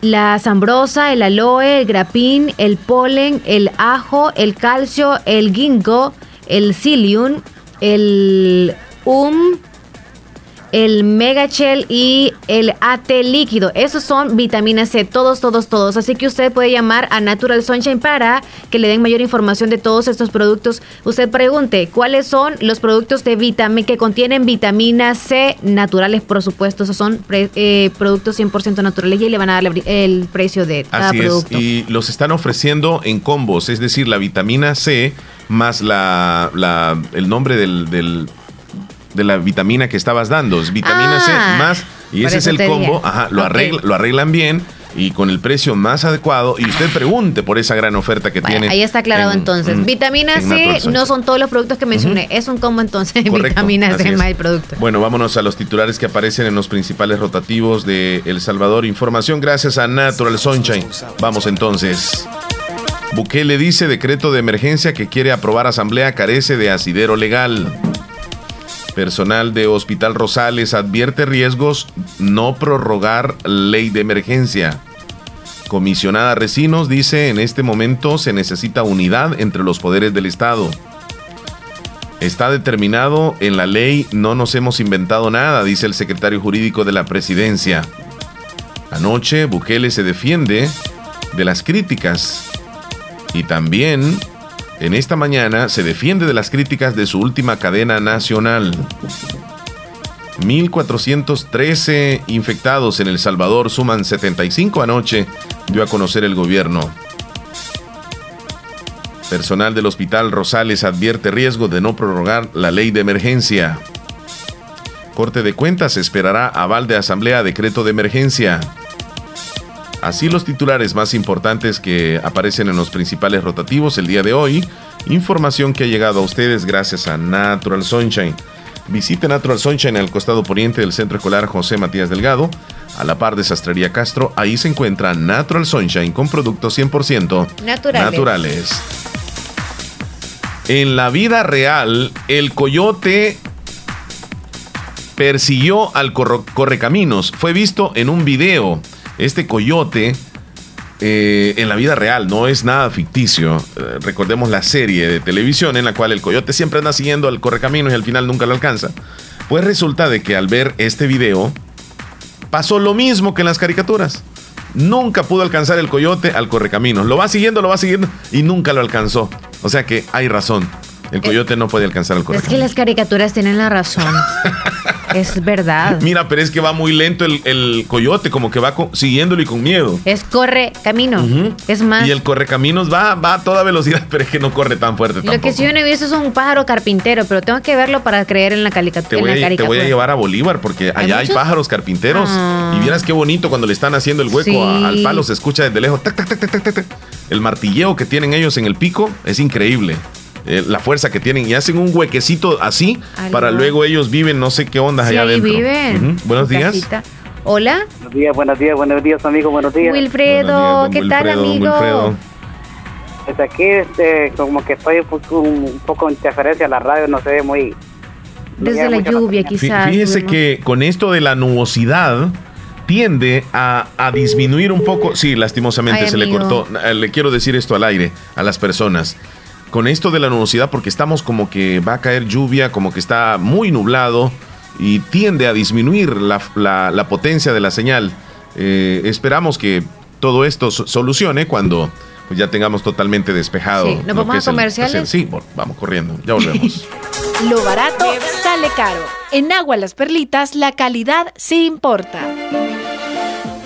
La zambrosa, el aloe, el grapín, el polen, el ajo, el calcio, el ginkgo, el psyllium, el um, el megachel y el AT líquido. Esos son vitaminas C, todos, todos, todos. Así que usted puede llamar a Natural Sunshine para que le den mayor información de todos estos productos. Usted pregunte cuáles son los productos de vitamina que contienen vitamina C naturales, por supuesto. Esos son pre- eh, productos 100% naturales y le van a dar el precio de cada Así es. producto. Y los están ofreciendo en combos, es decir, la vitamina C más la, la- el nombre del, del- de la vitamina que estabas dando. Es vitamina Ah, C más. Y ese es el combo. dije. Ajá, lo, Ok. arregla- lo arreglan bien y con el precio más adecuado. Y usted pregunte por esa gran oferta que Bueno, tiene. ahí está aclarado en- entonces. en- vitamina en C no son todos los productos que mencioné. Es un combo entonces de vitamina C más el producto. Bueno, vámonos a los titulares que aparecen en los principales rotativos de El Salvador. Información gracias a Natural Sunshine. Vamos entonces. Bukele dice decreto de emergencia que quiere aprobar asamblea carece de asidero legal. Personal de Hospital Rosales advierte riesgos no prorrogar ley de emergencia. Comisionada Recinos dice en este momento se necesita unidad entre los poderes del Estado. Está determinado en la ley, no nos hemos inventado nada, dice el secretario jurídico de la presidencia. Anoche Bukele se defiende de las críticas y también en esta mañana se defiende de las críticas de su última cadena nacional. 1.413 infectados en El Salvador suman 75 anoche, dio a conocer el gobierno. Personal del Hospital Rosales advierte riesgo de no prorrogar la ley de emergencia. Corte de Cuentas esperará aval de Asamblea decreto de emergencia. Así los titulares más importantes que aparecen en los principales rotativos el día de hoy. Información que ha llegado a ustedes gracias a Natural Sunshine. Visite Natural Sunshine al costado poniente del Centro Escolar José Matías Delgado, a la par de Sastrería Castro. Ahí se encuentra Natural Sunshine con productos 100% Naturales. naturales. En la vida real, el coyote persiguió al correcaminos. Fue visto en un video. Este coyote, eh, en la vida real, no es nada ficticio. Eh, recordemos la serie de televisión en la cual el coyote siempre anda siguiendo al correcaminos y al final nunca lo alcanza. Pues resulta de que al ver este video, pasó lo mismo que en las caricaturas. Nunca pudo alcanzar el coyote al correcaminos. Lo va siguiendo, lo va siguiendo y nunca lo alcanzó. O sea que hay razón. El coyote no puede alcanzar al Es correcamino. que las caricaturas tienen la razón. es verdad. Mira, pero es que va muy lento el, el coyote, como que va con- siguiéndolo y con miedo. Es corre camino. Es más, Y el correcaminos va, va a toda velocidad, pero es que no corre tan fuerte lo tampoco. que sí yo no he visto es un pájaro carpintero, pero tengo que verlo para creer en la, carica- Te voy, a, te caricatura. voy a llevar a Bolívar porque allá hay pájaros carpinteros. Ah. Y vieras qué bonito cuando le están haciendo el hueco Sí. a- al palo, se escucha desde lejos. tac, tac, tac. El martilleo que tienen ellos en el pico es increíble. Eh, la fuerza que tienen y hacen un huequecito así para luego ellos viven no sé qué ondas Sí, allá ahí adentro. viven. Buenos días. casita. Hola, Buenos días, buenos días, buenos días, amigo, buenos días. Wilfredo, ¿qué tal, amigo? Pues aquí, este, como que estoy un poco, en interferencia a la radio, no sé, muy... no Desde la lluvia, quizás. Fíjese que con esto de la nubosidad tiende a, a disminuir un poco. Sí, lastimosamente Ay, se le cortó. Eh, Le quiero decir esto al aire a las personas. Con esto de la nubosidad, porque estamos como que va a caer lluvia, como que está muy nublado y tiende a disminuir la, la- la potencia de la señal. Eh, esperamos que todo esto so- solucione cuando pues, ya tengamos totalmente despejado. Sí, ¿nos lo vamos a el- comerciales? Sí, bueno, vamos corriendo. Ya volvemos. Lo barato sale caro. En Agua Las Perlitas, la calidad sí importa.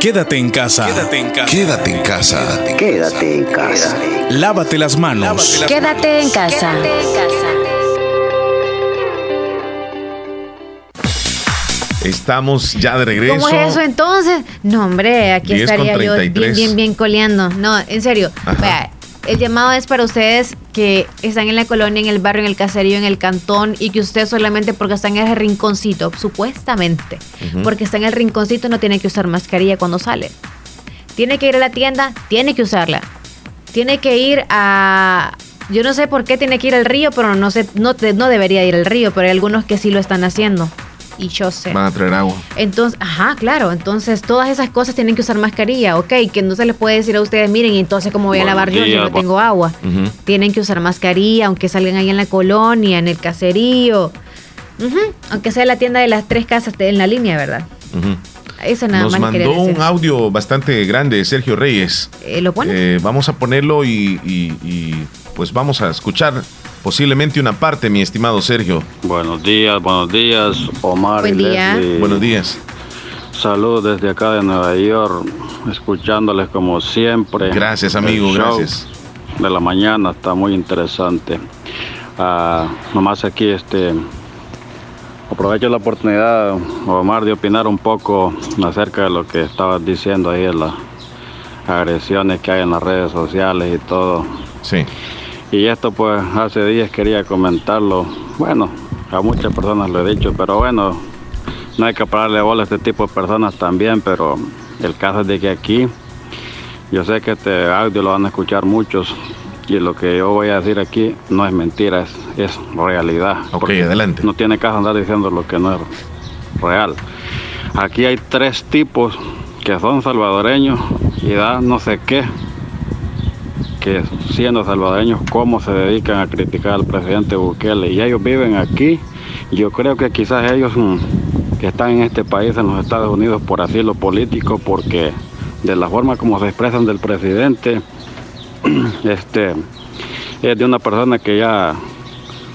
Quédate en casa. Quédate en casa. Quédate en casa. Quédate en casa. Lávate las manos. Quédate en casa. Estamos ya de regreso. ¿Cómo es eso entonces? No, hombre, aquí 10 con estaría yo bien, 33. bien, bien coleando. No, en serio. Vea, el llamado es para ustedes que están en la colonia, en el barrio, en el caserío, en el cantón y que usted solamente porque está en ese rinconcito, supuestamente, porque está en el rinconcito no tiene que usar mascarilla cuando sale. Tiene que ir a la tienda, tiene que usarla. Tiene que ir a... Yo no sé por qué tiene que ir al río, pero no sé, no, te- no debería ir al río, pero hay algunos que sí lo están haciendo. Y yo sé. Van a traer agua. Entonces, ajá, claro. Entonces, todas esas cosas tienen que usar mascarilla, ok. Que no se les puede decir a ustedes, miren, entonces, ¿cómo voy a lavar yo si días, no bu- tengo agua? Tienen que usar mascarilla, aunque salgan ahí en la colonia, en el caserío. Aunque sea la tienda de las tres casas en la línea, ¿verdad? Ujú. Eso nada Nos más mandó un audio bastante grande, Sergio Reyes. Eh, ¿Lo pone? Eh, vamos a ponerlo y, y- y, pues vamos a escuchar posiblemente una parte, mi estimado Sergio. Buenos días, buenos días, Omar Buen y día. Leslie. Buenos días. Saludos desde acá de Nueva York, escuchándoles como siempre. Gracias, amigo, El show. gracias. de la mañana, está muy interesante. Ah, nomás aquí este aprovecho la oportunidad, Omar, de opinar un poco acerca de lo que estabas diciendo ahí, de las agresiones que hay en las redes sociales y todo. Sí. Y esto pues hace días quería comentarlo. Bueno, a muchas personas lo he dicho, pero bueno, no hay que pararle bola a este tipo de personas también, pero el caso es de que aquí, yo sé que este audio lo van a escuchar muchos y lo que yo voy a decir aquí no es mentira, es, es realidad. Ok, adelante. No tiene caso andar diciendo lo que no es real. Aquí hay tres tipos que son salvadoreños y da no sé qué, que siendo salvadoreños, cómo se dedican a criticar al presidente Bukele. Y ellos viven aquí. Yo creo que quizás ellos mm, que están en este país, en los Estados Unidos, por asilo político, porque de la forma como se expresan del presidente, este es de una persona que ya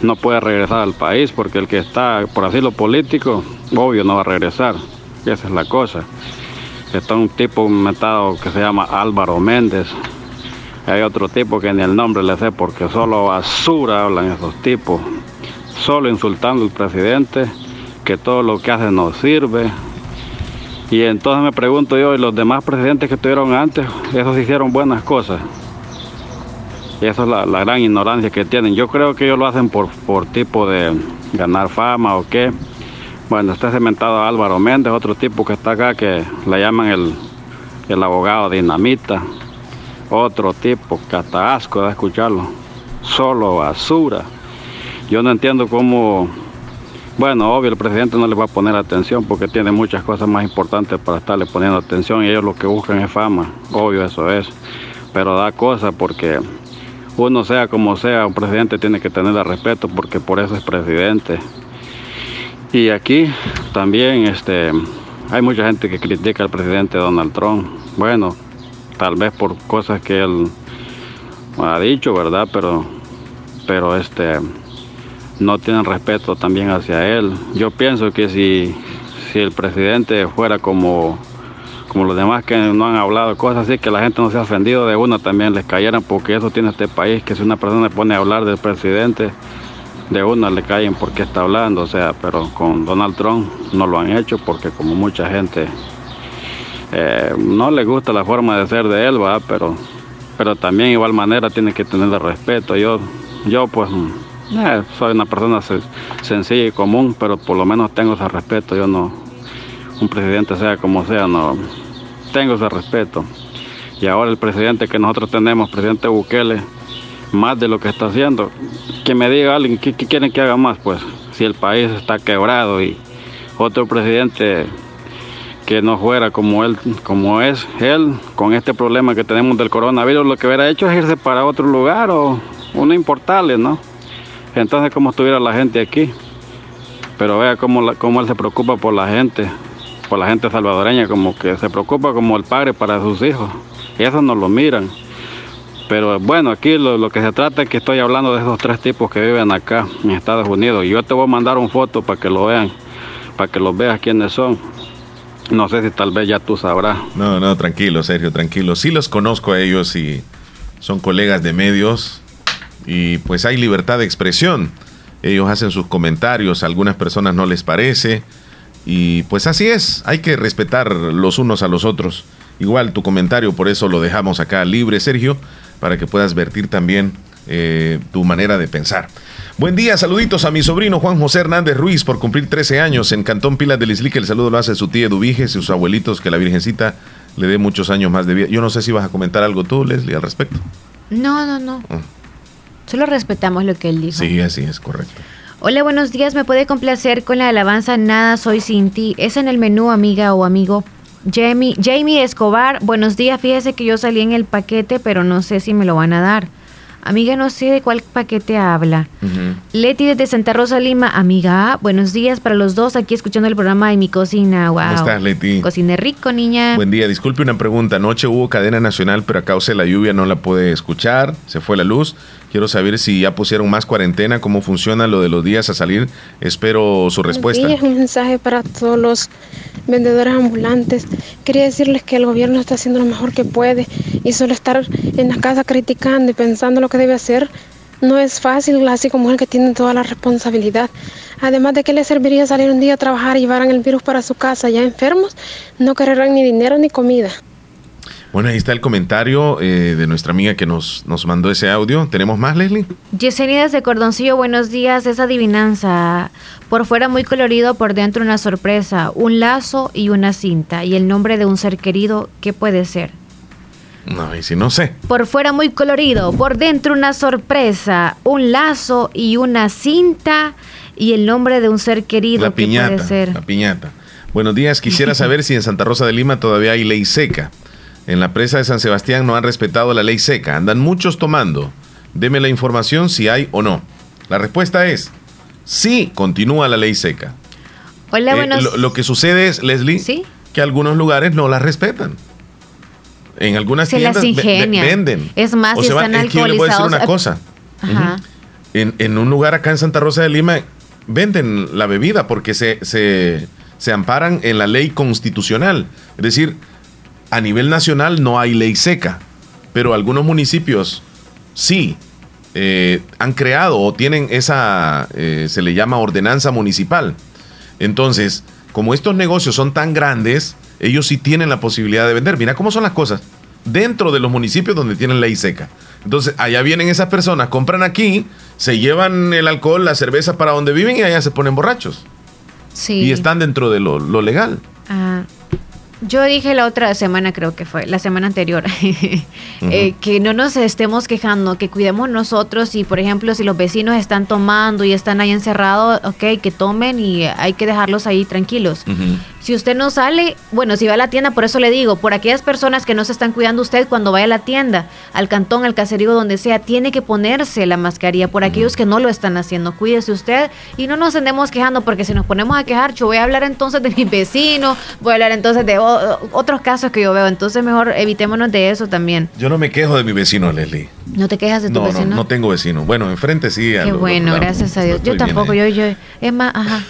no puede regresar al país porque el que está por asilo político, obvio no va a regresar. Esa es la cosa. Está un tipo metado que se llama Álvaro Méndez. Hay otro tipo que ni el nombre le sé porque solo basura hablan esos tipos. Solo insultando al presidente, que todo lo que hace no sirve. Y entonces me pregunto yo, ¿y los demás presidentes que tuvieron antes, esos hicieron buenas cosas? Y esa es la, la, gran ignorancia que tienen. Yo creo que ellos lo hacen por, por tipo de ganar fama o qué. Bueno, está cementado Álvaro Méndez, otro tipo que está acá que le llaman el, el abogado dinamita. Otro tipo que hasta asco de escucharlo. Solo basura. Yo no entiendo cómo... Bueno, obvio, el presidente no le va a poner atención porque tiene muchas cosas más importantes para estarle poniendo atención y ellos lo que buscan es fama. Obvio, eso es. Pero da cosa porque uno sea como sea, un presidente tiene que tenerle respeto porque por eso es presidente. Y aquí también este, hay mucha gente que critica al presidente Donald Trump. Bueno, tal vez por cosas que él ha dicho, ¿verdad? Pero, pero este, no tienen respeto también hacia él. Yo pienso que si, si el presidente fuera como como los demás que no han hablado cosas así, que la gente no se ha ofendido de una también les cayeran, porque eso tiene este país, que si una persona pone a hablar del presidente, de una le caen porque está hablando, o sea, pero con Donald Trump no lo han hecho porque como mucha gente eh, no le gusta la forma de ser de él, pero pero también igual manera tiene que tener respeto. Yo, yo pues eh, soy una persona sencilla y común, pero por lo menos tengo ese respeto. Yo no, un presidente sea como sea, no, tengo ese respeto. Y ahora el presidente que nosotros tenemos, presidente Bukele, más de lo que está haciendo, que me diga alguien qué, quieren que haga más, pues, si el país está quebrado y otro presidente que no fuera como él, como es él, con este problema que tenemos del coronavirus, lo que hubiera hecho es irse para otro lugar o, o no importarle, ¿no? Entonces, ¿cómo estuviera la gente aquí? Pero vea cómo, cómo él se preocupa por la gente, por la gente salvadoreña, como que se preocupa como el padre para sus hijos. Y eso no lo miran. Pero bueno, aquí lo, lo, que se trata es que estoy hablando de esos tres tipos que viven acá en Estados Unidos. Yo te voy a mandar una foto para que lo vean, para que los veas quiénes son. No sé si tal vez ya tú sabrás. No, no, tranquilo, Sergio, tranquilo. Sí los conozco a ellos y son colegas de medios y pues hay libertad de expresión. Ellos hacen sus comentarios, a algunas personas no les parece y pues así es, hay que respetar los unos a los otros. Igual tu comentario, por eso lo dejamos acá libre, Sergio, para que puedas vertir también eh, tu manera de pensar. Buen día, saluditos a mi sobrino Juan José Hernández Ruiz por cumplir 13 años en Cantón Pilas del Islique. El saludo lo hace su tía Dubiges y sus abuelitos, que la Virgencita le dé muchos años más de vida. Yo no sé si vas a comentar algo tú, Leslie, al respecto. No, no, no. Solo respetamos lo que él dijo. Sí, así es, correcto. Hola, buenos días. ¿Me puede complacer con la alabanza Nada soy sin ti? Es en el menú, amiga o amigo. Jamie, Jamie Escobar, buenos días. Fíjese que yo salí en el paquete, pero no sé si me lo van a dar. Amiga, no sé de cuál paquete habla. Leti desde Santa Rosa, Lima. Amiga, buenos días para los dos aquí escuchando el programa de mi cocina. Wow. ¿Cómo estás, Leti? Cocina rico, niña. Buen día. Disculpe una pregunta. Anoche hubo cadena nacional, pero a causa de la lluvia no la pude escuchar. Se fue la luz. Quiero saber si ya pusieron más cuarentena, cómo funciona lo de los días a salir. Espero su respuesta. Es un mensaje para todos los vendedores ambulantes. Quería decirles que el gobierno está haciendo lo mejor que puede y solo estar en la casa criticando y pensando lo que debe hacer no es fácil, así como el que tiene toda la responsabilidad. Además de que le serviría salir un día a trabajar y llevaran el virus para su casa ya enfermos, no querrán ni dinero ni comida. Bueno, ahí está el comentario eh, de nuestra amiga que nos, nos mandó ese audio. ¿Tenemos más, Leslie? Yesenia desde Cordoncillo, buenos días. Esa adivinanza. Por fuera muy colorido, por dentro una sorpresa. Un lazo y una cinta. Y el nombre de un ser querido, ¿qué puede ser? No, y si no sé. Por fuera muy colorido, por dentro una sorpresa. Un lazo y una cinta. Y el nombre de un ser querido, La ¿qué piñata. puede ser? La piñata. Buenos días. Quisiera saber si en Santa Rosa de Lima todavía hay ley seca. En la presa de San Sebastián no han respetado la ley seca. Andan muchos tomando. Deme la información si hay o no. La respuesta es sí, continúa la ley seca. Hola, Eh, buenos lo, lo que sucede es, Leslie, que algunos lugares no las respetan. En algunas Se las tiendas ingenian. venden. Es más, O si están es que yo le voy a decir alcoholizados. una cosa. Ajá. En, en un lugar acá en Santa Rosa de Lima venden la bebida porque se, se, se amparan en la ley constitucional. Es decir, a nivel nacional no hay ley seca, pero algunos municipios sí eh, han creado o tienen esa, eh, se le llama ordenanza municipal. Entonces, como estos negocios son tan grandes, ellos sí tienen la posibilidad de vender. Mira cómo son las cosas. Dentro de los municipios donde tienen ley seca. Entonces, allá vienen esas personas, compran aquí, se llevan el alcohol, la cerveza para donde viven y allá se ponen borrachos. Sí. Y están dentro de lo, lo legal. Ah, yo dije la otra semana, creo que fue, la semana anterior, eh, que no nos estemos quejando, que cuidemos nosotros y, por ejemplo, si los vecinos están tomando y están ahí encerrados, ok, que tomen y hay que dejarlos ahí tranquilos. Si usted no sale, bueno, si va a la tienda, por eso le digo, por aquellas personas que no se están cuidando usted cuando vaya a la tienda, al cantón, al caserío, donde sea, tiene que ponerse la mascarilla. Por aquellos que no lo están haciendo, cuídese usted y no nos andemos quejando, porque si nos ponemos a quejar, yo voy a hablar entonces de mis vecinos, voy a hablar entonces de o- otros casos que yo veo. Entonces mejor evitémonos de eso también. Yo no me quejo de mi vecino, Leslie. No te quejas de tu No, no, vecino. no tengo vecino. Bueno, enfrente sí. a Qué lo- bueno, lo- gracias a Dios. Yo tampoco, yo, yo, es más, ajá.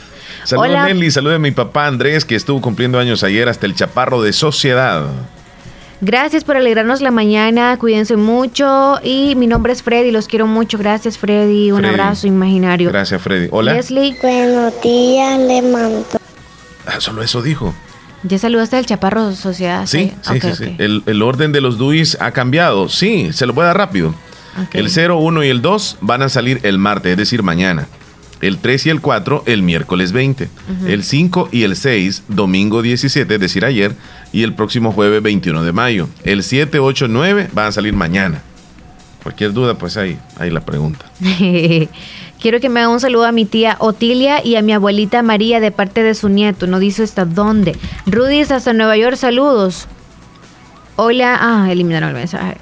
Saludos Hola. Leslie, saludos a mi papá Andrés que estuvo cumpliendo años ayer hasta el chaparro de sociedad. Gracias por alegrarnos la mañana, cuídense mucho y mi nombre es Freddy, los quiero mucho, gracias Freddy, un Freddy. abrazo imaginario. Gracias Freddy. Hola. Leslie, Buenos días, le mando. Ah, solo eso dijo. Ya saludaste al Chaparro Sociedad. Sí, sí, Ok, sí, ok. sí. El, el orden de los DUIs ha cambiado. Sí, se lo voy a dar rápido. Ok. El 0, 1 y el 2 van a salir el martes, es decir, mañana. El 3 y el 4 el miércoles 20. Ujú. El 5 y el 6 domingo 17, es decir, ayer. Y el próximo jueves 21 de mayo. El 7, 8, 9 van a salir mañana. Cualquier duda, pues ahí, ahí la pregunta. Quiero que me haga un saludo a mi tía Otilia y a mi abuelita María de parte de su nieto. No dice hasta dónde. Rudy es hasta Nueva York, saludos. Hola, ah, eliminaron el mensaje.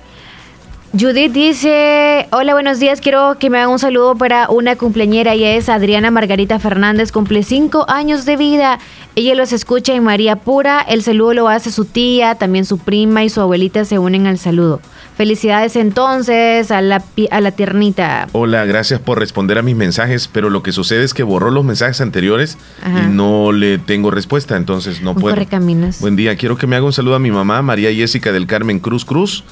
Judith dice, hola, buenos días, quiero que me haga un saludo para una cumpleañera, ella es Adriana Margarita Fernández, cumple cinco años de vida, ella los escucha en María Pura, el saludo lo hace su tía, también su prima y su abuelita se unen al saludo. Felicidades entonces a la, pi- a la tiernita. Hola, gracias por responder a mis mensajes, pero lo que sucede es que borró los mensajes anteriores Ajá. y no le tengo respuesta, entonces no Un puedo. Buen día, quiero que me haga un saludo a mi mamá, María Jessica del Carmen Cruz Cruz.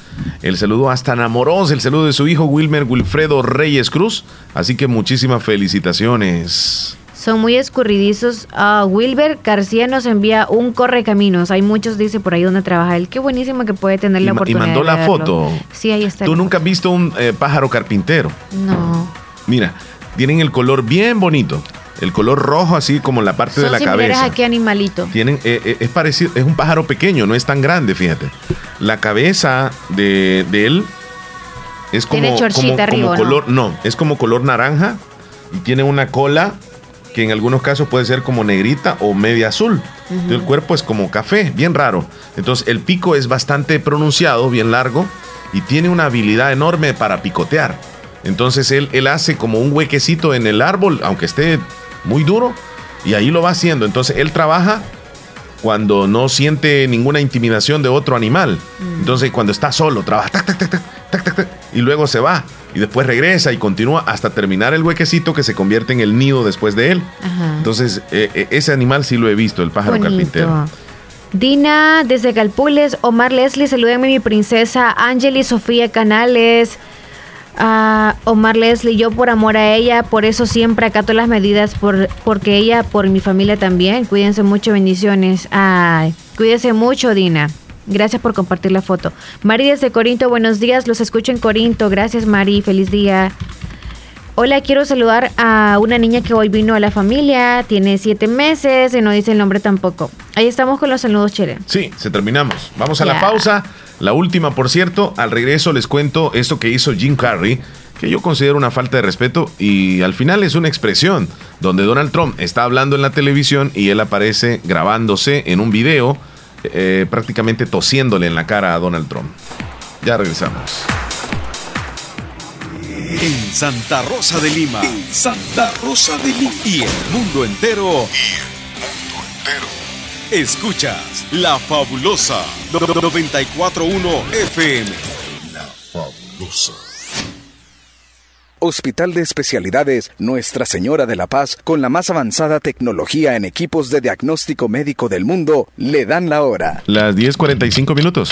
El saludo hasta Namoros, el saludo de su hijo Wilmer Wilfredo Reyes Cruz. Así que muchísimas felicitaciones. Son muy escurridizos. Ah, Wilber García nos envía un correcaminos. Hay muchos, dice por ahí donde trabaja él. Qué buenísimo que puede tener Y, la ma- y oportunidad. mandó la foto. Sí, ahí está. Tú nunca has visto un eh, pájaro carpintero. No. Mira, tienen el color bien bonito. El color rojo así como la parte Son de la cabeza. a qué animalito. Tienen, eh, eh, es parecido, es un pájaro pequeño, no es tan grande, fíjate. La cabeza de, de él es como, Tiene como- arriba, como ¿no? color, ¿no? es como color naranja y tiene una cola que en algunos casos puede ser como negrita o media azul. Ujú. El cuerpo es como café, bien raro. Entonces el pico es bastante pronunciado, bien largo y tiene una habilidad enorme para picotear. Entonces él, él hace como un huequecito en el árbol, aunque esté muy duro, y ahí lo va haciendo. Entonces él trabaja cuando no siente ninguna intimidación de otro animal. Entonces cuando está solo, trabaja tac, tac, tac, tac, tac, tac, tac, y luego se va. y después regresa y continúa hasta terminar el huequecito que se convierte en el nido después de él. Ajá. Entonces, eh, eh, ese animal sí lo he visto, el pájaro Bonito. carpintero. Dina, desde Calpules, Omar Leslie, salúdenme mi princesa, Angeli Sofía Canales, ah, Omar Leslie, yo por amor a ella, por eso siempre acato las medidas, por, porque ella, por mi familia también, cuídense mucho, bendiciones, ay, cuídense mucho Dina, gracias por compartir la foto. Mari desde Corinto, buenos días, los escucho en Corinto, gracias Mari, feliz día. Hola, quiero saludar a una niña que hoy vino a la familia, tiene siete meses y no dice el nombre tampoco. Ahí estamos con los saludos, Chere. Sí, se terminamos. Vamos a la pausa. La última, por cierto. Al regreso les cuento esto que hizo Jim Carrey, que yo considero una falta de respeto y al final es una expresión donde Donald Trump está hablando en la televisión y él aparece grabándose en un video eh, prácticamente tosiéndole en la cara a Donald Trump. Ya regresamos. En Santa Rosa de Lima. En Santa Rosa de Lima. Y el mundo entero. Escuchas La Fabulosa 941 FM. La Fabulosa. Hospital de Especialidades Nuestra Señora de la Paz, con la más avanzada tecnología en equipos de diagnóstico médico del mundo, le dan la hora. Las 10.45 minutos.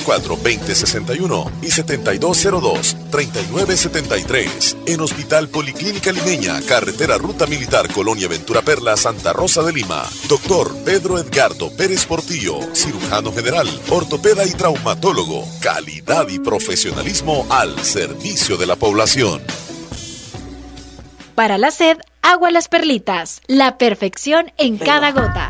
2061 y 7202-3973. En Hospital Policlínica Limeña, Carretera Ruta Militar Colonia Ventura Perla, Santa Rosa de Lima. Doctor Pedro Edgardo Pérez Portillo, cirujano general, ortopeda y traumatólogo. Calidad y profesionalismo al servicio de la población. Para la sed, agua las perlitas. La perfección en cada gota.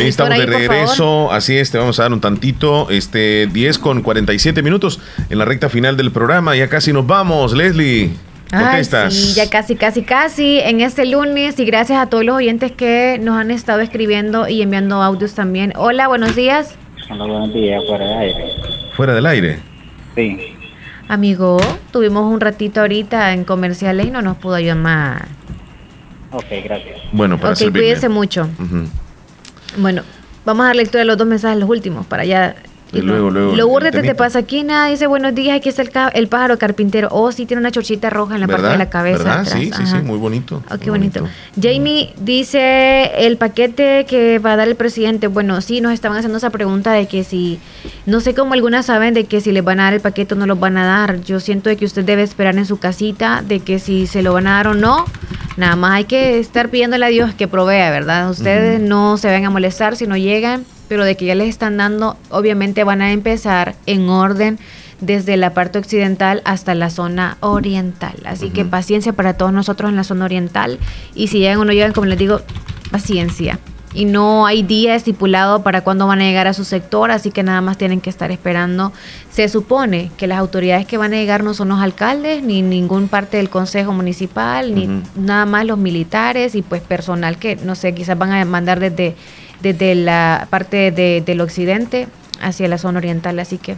Ahí estamos de ahí, regreso, así es, te vamos a dar un tantito, este 10 con 47 minutos en la recta final del programa, ya casi nos vamos, Leslie. ¿Por qué Ay, estás? sí, ya casi, casi, casi en este lunes y gracias a todos los oyentes que nos han estado escribiendo y enviando audios también. Hola, buenos días, Hola, buenos días, fuera de aire. Fuera del aire. Sí. amigo. Tuvimos un ratito ahorita en comerciales y no nos pudo llamar. Ok, gracias. Bueno, para ok, servirle. cuídese mucho. Ujú. Bueno, vamos a dar lectura de los dos mensajes, los últimos, para ya. Y luego, luego, Lo burde te temita. pasa aquí, nada, dice buenos días, aquí está el, el pájaro carpintero. Oh, sí, tiene una chorchita roja en la parte de la cabeza. ¿Verdad? atrás. Sí, sí, Ajá. sí, muy bonito. Oh, qué bonito. Jamie dice el paquete que va a dar el presidente. Bueno, sí, nos estaban haciendo esa pregunta de que si, no sé cómo algunas saben de que si les van a dar el paquete o no lo van a dar. Yo siento de que usted debe esperar en su casita de que si se lo van a dar o no. Nada más hay que estar pidiéndole a Dios que provea, ¿verdad? Ustedes no se van a molestar si no llegan, pero de que ya les están dando, obviamente van a empezar en orden desde la parte occidental hasta la zona oriental. Así que paciencia para todos nosotros en la zona oriental. Y si llegan o no llegan, como les digo, paciencia. Y no hay día estipulado para cuándo van a llegar a su sector, así que nada más tienen que estar esperando. Se supone que las autoridades que van a llegar no son los alcaldes, ni ningún parte del consejo municipal, ni nada más los militares y pues personal que, no sé, quizás van a mandar desde, desde la parte de- del occidente hacia la zona oriental. Así que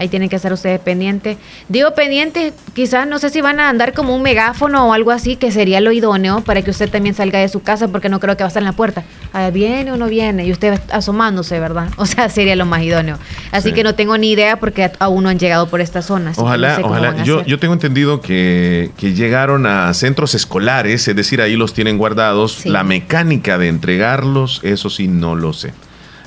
Ahí tienen que estar ustedes pendientes. Digo pendientes, quizás no sé si van a andar como un megáfono o algo así, que sería lo idóneo para que usted también salga de su casa, porque no creo que va a estar en la puerta. Ah, viene o no viene, y usted asomándose, ¿verdad? O sea, sería lo más idóneo. Así Sí. que no tengo ni idea porque aún no han llegado por esta zona. así que no Ojalá, sé ojalá. Yo, yo tengo entendido que, que llegaron a centros escolares, es decir, ahí los tienen guardados. La mecánica de entregarlos, eso sí, no lo sé.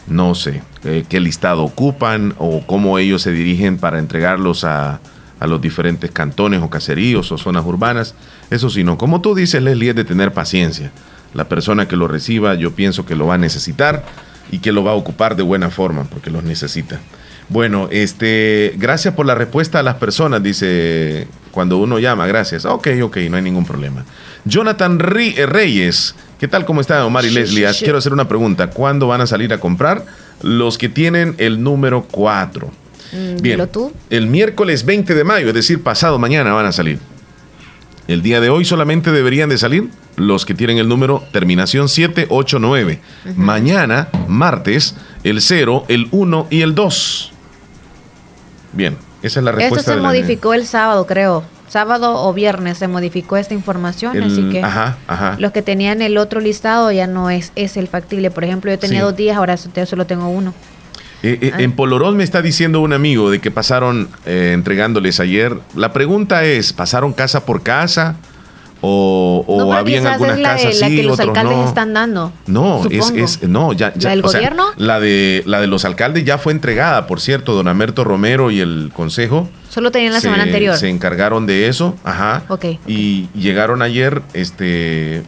No sé eh, qué listado ocupan o cómo ellos se dirigen para entregarlos a, a los diferentes cantones o caseríos o zonas urbanas. Eso sí, no. Como tú dices, Leslie, es de tener paciencia. La persona que lo reciba, yo pienso que lo va a necesitar y que lo va a ocupar de buena forma porque los necesita. Bueno, este, gracias por la respuesta a las personas, dice cuando uno llama, gracias. Ok, ok, no hay ningún problema. Jonathan eh, Reyes, ¿qué tal? ¿Cómo están, Omar y Leslie? Quiero hacer una pregunta. ¿Cuándo van a salir a comprar? Los que tienen el número 4. Mm, Bien. tú. El miércoles 20 de mayo, es decir, pasado mañana van a salir. El día de hoy solamente deberían de salir los que tienen el número terminación 789. Mañana, martes, el 0, el 1 y el 2. Bien, esa es la Esto respuesta. se de la- modificó el sábado, creo. Sábado o viernes se modificó esta información, el- así que Ajá, ajá. los que tenían el otro listado ya no es, es el factible. Por ejemplo, yo tenía Sí. dos días, ahora so- solo tengo uno. Eh, eh, en Polorón me está diciendo un amigo de que pasaron eh, entregándoles ayer. La pregunta es, ¿pasaron casa por casa? ¿O, o no, habían algunas de- casas la sí, que los otros alcaldes no? están dando. No, es, no, ya, ya, ¿La del o sea, gobierno? la de la de los alcaldes ya fue entregada, por cierto, don Amerto Romero y el consejo. Solo tenían la se- semana anterior. Se encargaron de eso, ajá. Ok. Y llegaron ayer, este,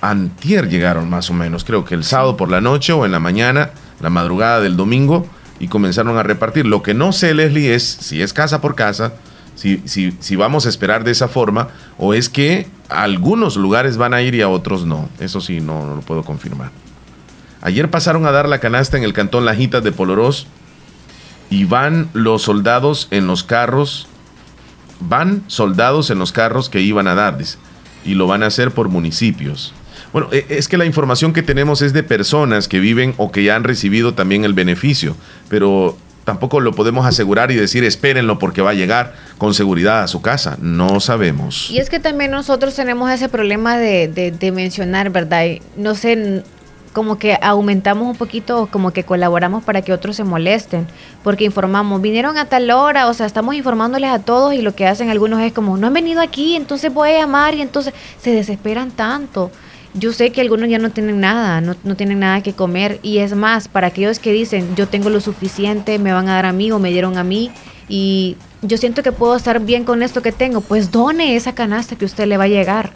antier llegaron más o menos, creo que el sábado por la noche o en la mañana, la madrugada del domingo, y comenzaron a repartir. Lo que no sé, Leslie, es si es casa por casa, si, si, si vamos a esperar de esa forma, o es que algunos lugares van a ir y a otros no. Eso sí, no, no lo puedo confirmar. Ayer pasaron a dar la canasta en el cantón Lajitas de Polorós y van los soldados en los carros, van soldados en los carros que iban a dar, y lo van a hacer por municipios. Bueno, e- es que la información que tenemos es de personas que viven o que ya han recibido también el beneficio, pero tampoco lo podemos asegurar y decir espérenlo porque va a llegar con seguridad a su casa. No sabemos. Y es que también nosotros tenemos ese problema de, de- de mencionar, ¿verdad? Y no sé, como que aumentamos un poquito, como que colaboramos para que otros se molesten, porque informamos, vinieron a tal hora, o sea, estamos informándoles a todos y lo que hacen algunos es como, no han venido aquí, entonces voy a llamar y entonces se desesperan tanto. Yo sé que algunos ya no tienen nada, no, no tienen nada que comer. Y es más, para aquellos que dicen, yo tengo lo suficiente, me van a dar a mí o me dieron a mí y yo siento que puedo estar bien con esto que tengo, pues done esa canasta que usted le va a llegar.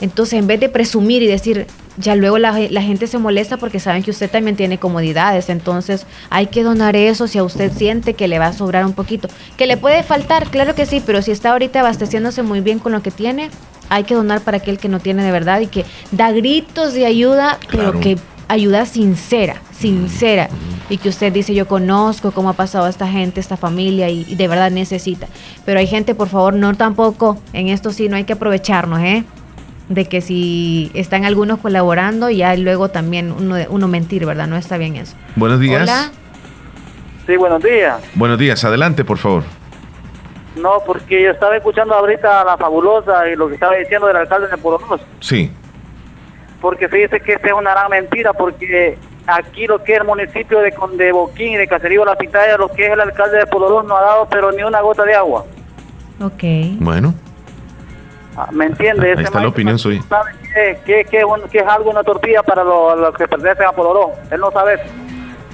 Entonces, en vez de presumir y decir, ya luego la, la gente se molesta porque saben que usted también tiene comodidades, entonces hay que donar eso si a usted siente que le va a sobrar un poquito. Que le puede faltar, claro que sí, pero si está ahorita abasteciéndose muy bien con lo que tiene, hay que donar para aquel que no tiene de verdad y que da gritos de ayuda, Claro. pero que ayuda sincera, sincera. Y que usted dice, yo conozco cómo ha pasado esta gente, esta familia y, y de verdad necesita. Pero hay gente, por favor, no tampoco, en esto sí no hay que aprovecharnos, ¿eh? De que si están algunos colaborando, ya luego también uno, uno mentir, ¿verdad? No está bien eso. Buenos días. Hola. Sí, buenos días. Buenos días, adelante, por favor. No, porque yo estaba escuchando ahorita a la fabulosa y lo que estaba diciendo del alcalde de Poronos. Sí. Porque fíjese que esta es una gran mentira, porque aquí lo que es el municipio de, Con- de Boquín y de Caserío La Pitaya, lo que es el alcalde de Polorón no ha dado pero ni una gota de agua. Ok. Bueno, Ah, ¿Me entiende? ahí Ese está la opinión suya. sabe que, que, que, es un- que es algo, una tortilla para los los que pertenecen a Polorón. Él no sabe eso.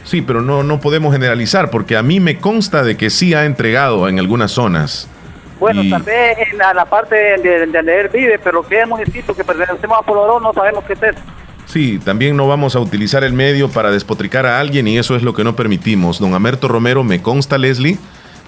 Sí, pero no, no podemos generalizar porque a mí me consta de que sí ha entregado en algunas zonas. Bueno, Y- tal vez en la, la parte de, de- él vive, pero que es municipio que pertenecemos a Polorón no sabemos qué es eso. Sí, también no vamos a utilizar el medio para despotricar a alguien y eso es lo que no permitimos. Don Amerto Romero, me consta, Leslie,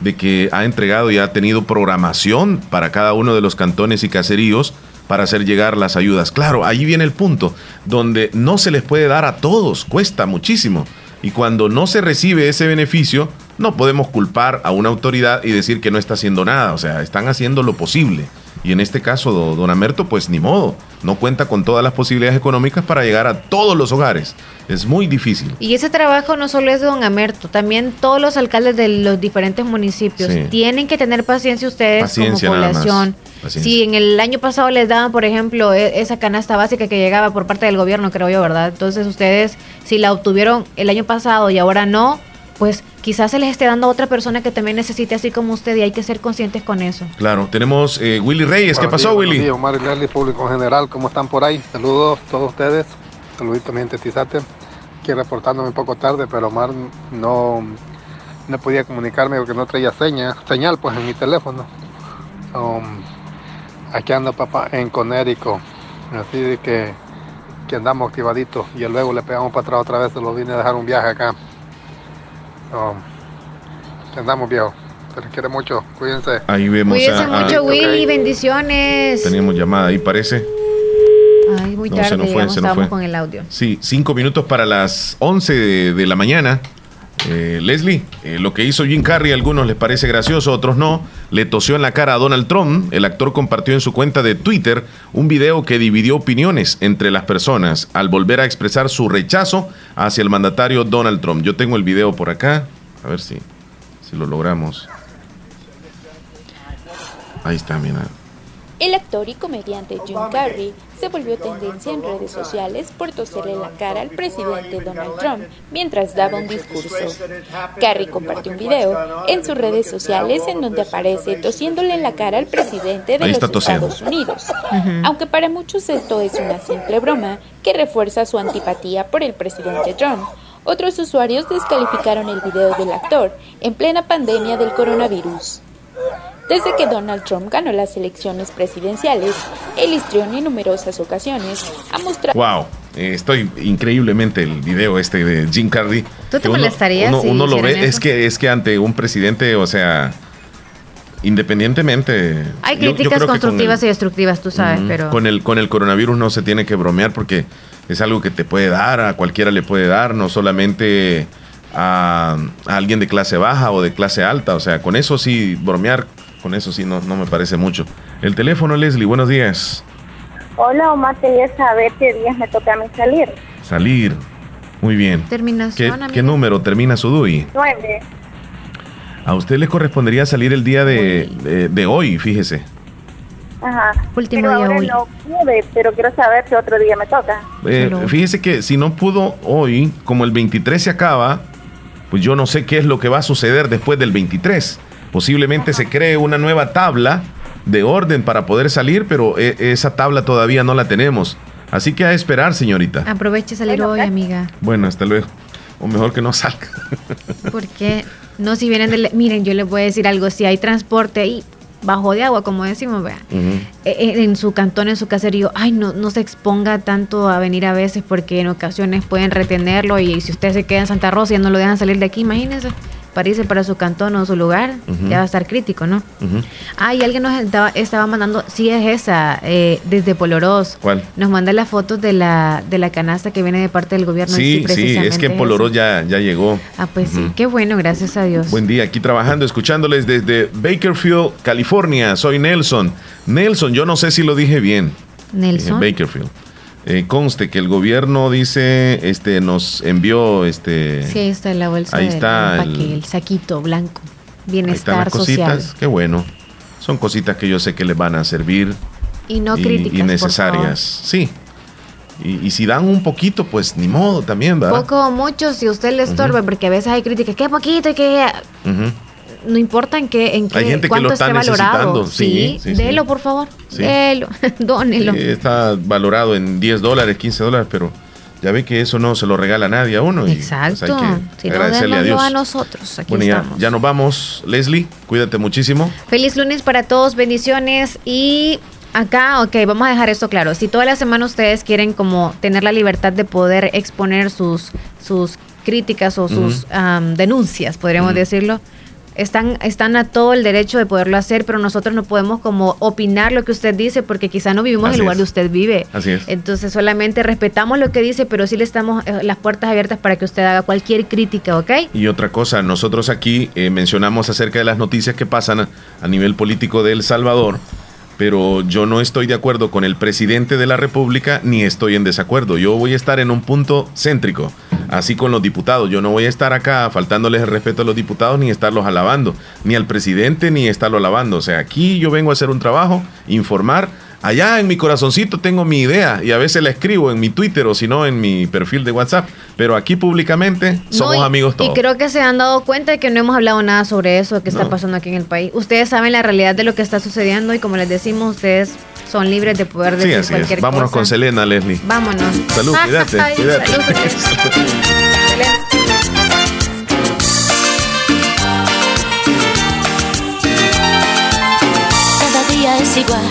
de que ha entregado y ha tenido programación para cada uno de los cantones y caseríos para hacer llegar las ayudas. Claro, ahí viene el punto, donde no se les puede dar a todos, cuesta muchísimo. Y cuando no se recibe ese beneficio, no podemos culpar a una autoridad y decir que no está haciendo nada. O sea, están haciendo lo posible. Y en este caso, do- don Amerto, pues ni modo, no cuenta con todas las posibilidades económicas para llegar a todos los hogares. Es muy difícil. Y ese trabajo no solo es de don Amerto, también todos los alcaldes de los diferentes municipios Sí. tienen que tener paciencia ustedes Paciencia como población. Si en el año pasado les daban, por ejemplo, e- esa canasta básica que llegaba por parte del gobierno, creo yo, ¿verdad? Entonces ustedes, si la obtuvieron el año pasado y ahora no, pues quizás se les esté dando a otra persona que también necesite así como usted y hay que ser conscientes con eso. Claro, tenemos eh, Willy Reyes. ¿Qué pasó, días, buenos Willy? días, Omar y Leslie, público en general, ¿cómo están por ahí? Saludos a todos ustedes. Saluditos, mi gente Tizate. Aquí reportándome un poco tarde, pero Omar no, no podía comunicarme porque no traía seña, señal pues en mi teléfono. Um, aquí ando papá en Conérico, así de que, que andamos activaditos y luego le pegamos para atrás otra vez, se lo vine a dejar un viaje acá. Que andamos viejo, se les quiere mucho, cuídense. Ahí vemos Cuídese a- a- mucho, Willy, bendiciones. Teníamos llamada ahí, parece. Ay, muy No, tarde, se nos fue, se nos fue. con el audio. Sí, cinco minutos para las 11 de, de la mañana. Eh, Leslie, eh, lo que hizo Jim Carrey, a algunos les parece gracioso, a otros no. Le tosió en la cara a Donald Trump. El actor compartió en su cuenta de Twitter un video que dividió opiniones entre las personas al volver a expresar su rechazo hacia el mandatario Donald Trump. Yo tengo el video por acá. A ver si, si lo logramos. Ahí está, mira. El actor y comediante Jim Carrey se volvió tendencia en redes sociales por toserle la cara al presidente Donald Trump mientras daba un discurso. Carrey compartió un video en sus redes sociales en donde aparece tosiéndole la cara al presidente de los. Estados Unidos. Aunque para muchos esto es una simple broma que refuerza su antipatía por el presidente Trump. Otros usuarios descalificaron el video del actor en plena pandemia del coronavirus. Desde que Donald Trump ganó las elecciones presidenciales, el histrión en numerosas ocasiones ha mostrado Wow, eh, estoy increíblemente el video este de Jim Carrey. ¿Tú te uno- molestarías Uno, si uno lo ve, es que es que ante un presidente, o sea, independientemente. Hay yo- yo críticas constructivas el- y destructivas, tú sabes, pero... Con el, con el coronavirus no se tiene que bromear porque es algo que te puede dar, a cualquiera le puede dar, no solamente a, a alguien de clase baja o de clase alta. O sea, con eso sí, bromear, con eso sí no, no me parece mucho. El teléfono, Leslie, buenos días. Hola, Omar, quería saber qué días me toca a mí salir. Salir. Muy bien. ¿Qué, Terminación, qué número termina su DUI? Nueve. A usted le correspondería salir el día de, de- de hoy, fíjese. Ajá. Último pero día ahora hoy. no pude, pero quiero saber si otro día me toca. Eh, fíjese que si no pudo hoy, como el 23 se acaba, pues yo no sé qué es lo que va a suceder después del 23. Posiblemente se cree una nueva tabla de orden para poder salir, pero eh, esa tabla todavía no la tenemos. Así que a esperar, señorita. Aproveche salir hoy, amiga. Bueno, hasta luego. O mejor que no salga. Porque no, si vienen del... Miren, yo les voy a decir algo. Si hay transporte ahí bajo de agua, como decimos, vea, eh, eh, en su cantón, en su caserío, ay, no, no se exponga tanto a venir a veces porque en ocasiones pueden retenerlo y si usted se queda en Santa Rosa y no lo dejan salir de aquí, imagínense, para irse para su cantón o su lugar, ya va a estar crítico, ¿no? Ah, y alguien nos estaba, estaba mandando, sí es esa, eh, desde Polorós. ¿Cuál? Nos manda las fotos de la, de la canasta que viene de parte del gobierno. Sí, sí, es que. Polorós ya, ya llegó. Ah, pues sí, qué bueno, gracias a Dios. Buen día, aquí trabajando, escuchándoles desde Bakerfield, California. Soy Nelson. Nelson, yo no sé si lo dije bien. Nelson. En Bakerfield. Eh, conste que el gobierno dice, este, nos envió, este, Sí, ahí está la bolsa Ahí está empaque, el- el, saquito blanco. ahí están Bienestar las social. cositas. Qué bueno. Son cositas que yo sé que les van a servir Y no y, críticas, y necesarias. Sí. Y, y si dan un poquito, pues ni modo también. ¿verdad? Poco o mucho si usted le estorba, porque a veces hay críticas, qué poquito y que Ujú. No importa en qué, en qué Hay gente que cuánto lo está esté valorado. sí, sí, sí. delo por favor, Sí. delo, dónelo. Está valorado en 10 dólares, 15 dólares, pero ya ve que eso no se lo regala a nadie a uno. y, pues, Exacto. hay que Si no, a Dios. a nosotros. Aquí bueno, ya, nos vamos. Leslie, cuídate muchísimo. Feliz lunes para todos, bendiciones y acá, ok, vamos a dejar esto claro. Si toda la semana ustedes quieren como tener la libertad de poder exponer sus, sus críticas o sus am, denuncias, podríamos decirlo, están, están a todo el derecho de poderlo hacer, pero nosotros no podemos como opinar lo que usted dice porque quizá no vivimos en el lugar es. de usted vive. Así es. Entonces solamente respetamos lo que dice, pero sí le estamos eh, las puertas abiertas para que usted haga cualquier crítica, ¿ok? Y otra cosa, nosotros aquí eh, mencionamos acerca de las noticias que pasan a, a nivel político de El Salvador, pero yo no estoy de acuerdo con el presidente de la República ni estoy en desacuerdo. Yo voy a estar en un punto céntrico, así con los diputados. Yo no voy a estar acá faltándoles el respeto a los diputados ni estarlos alabando, ni al presidente ni estarlo alabando. O sea, aquí yo vengo a hacer un trabajo, informar Allá en mi corazoncito tengo mi idea y a veces la escribo en mi Twitter o si no en mi perfil de WhatsApp, pero aquí públicamente somos No, y- amigos todos. Y creo que se han dado cuenta de que no hemos hablado nada sobre eso que está No. pasando aquí en el país. Ustedes saben la realidad de lo que está sucediendo y como les decimos, ustedes son libres de poder Sí, decir así cualquier es. Vámonos cosa. con Selena, Leslie. Vámonos. Salud, cuídate, Ay, cuídate. salud, Selena. Cada día es igual.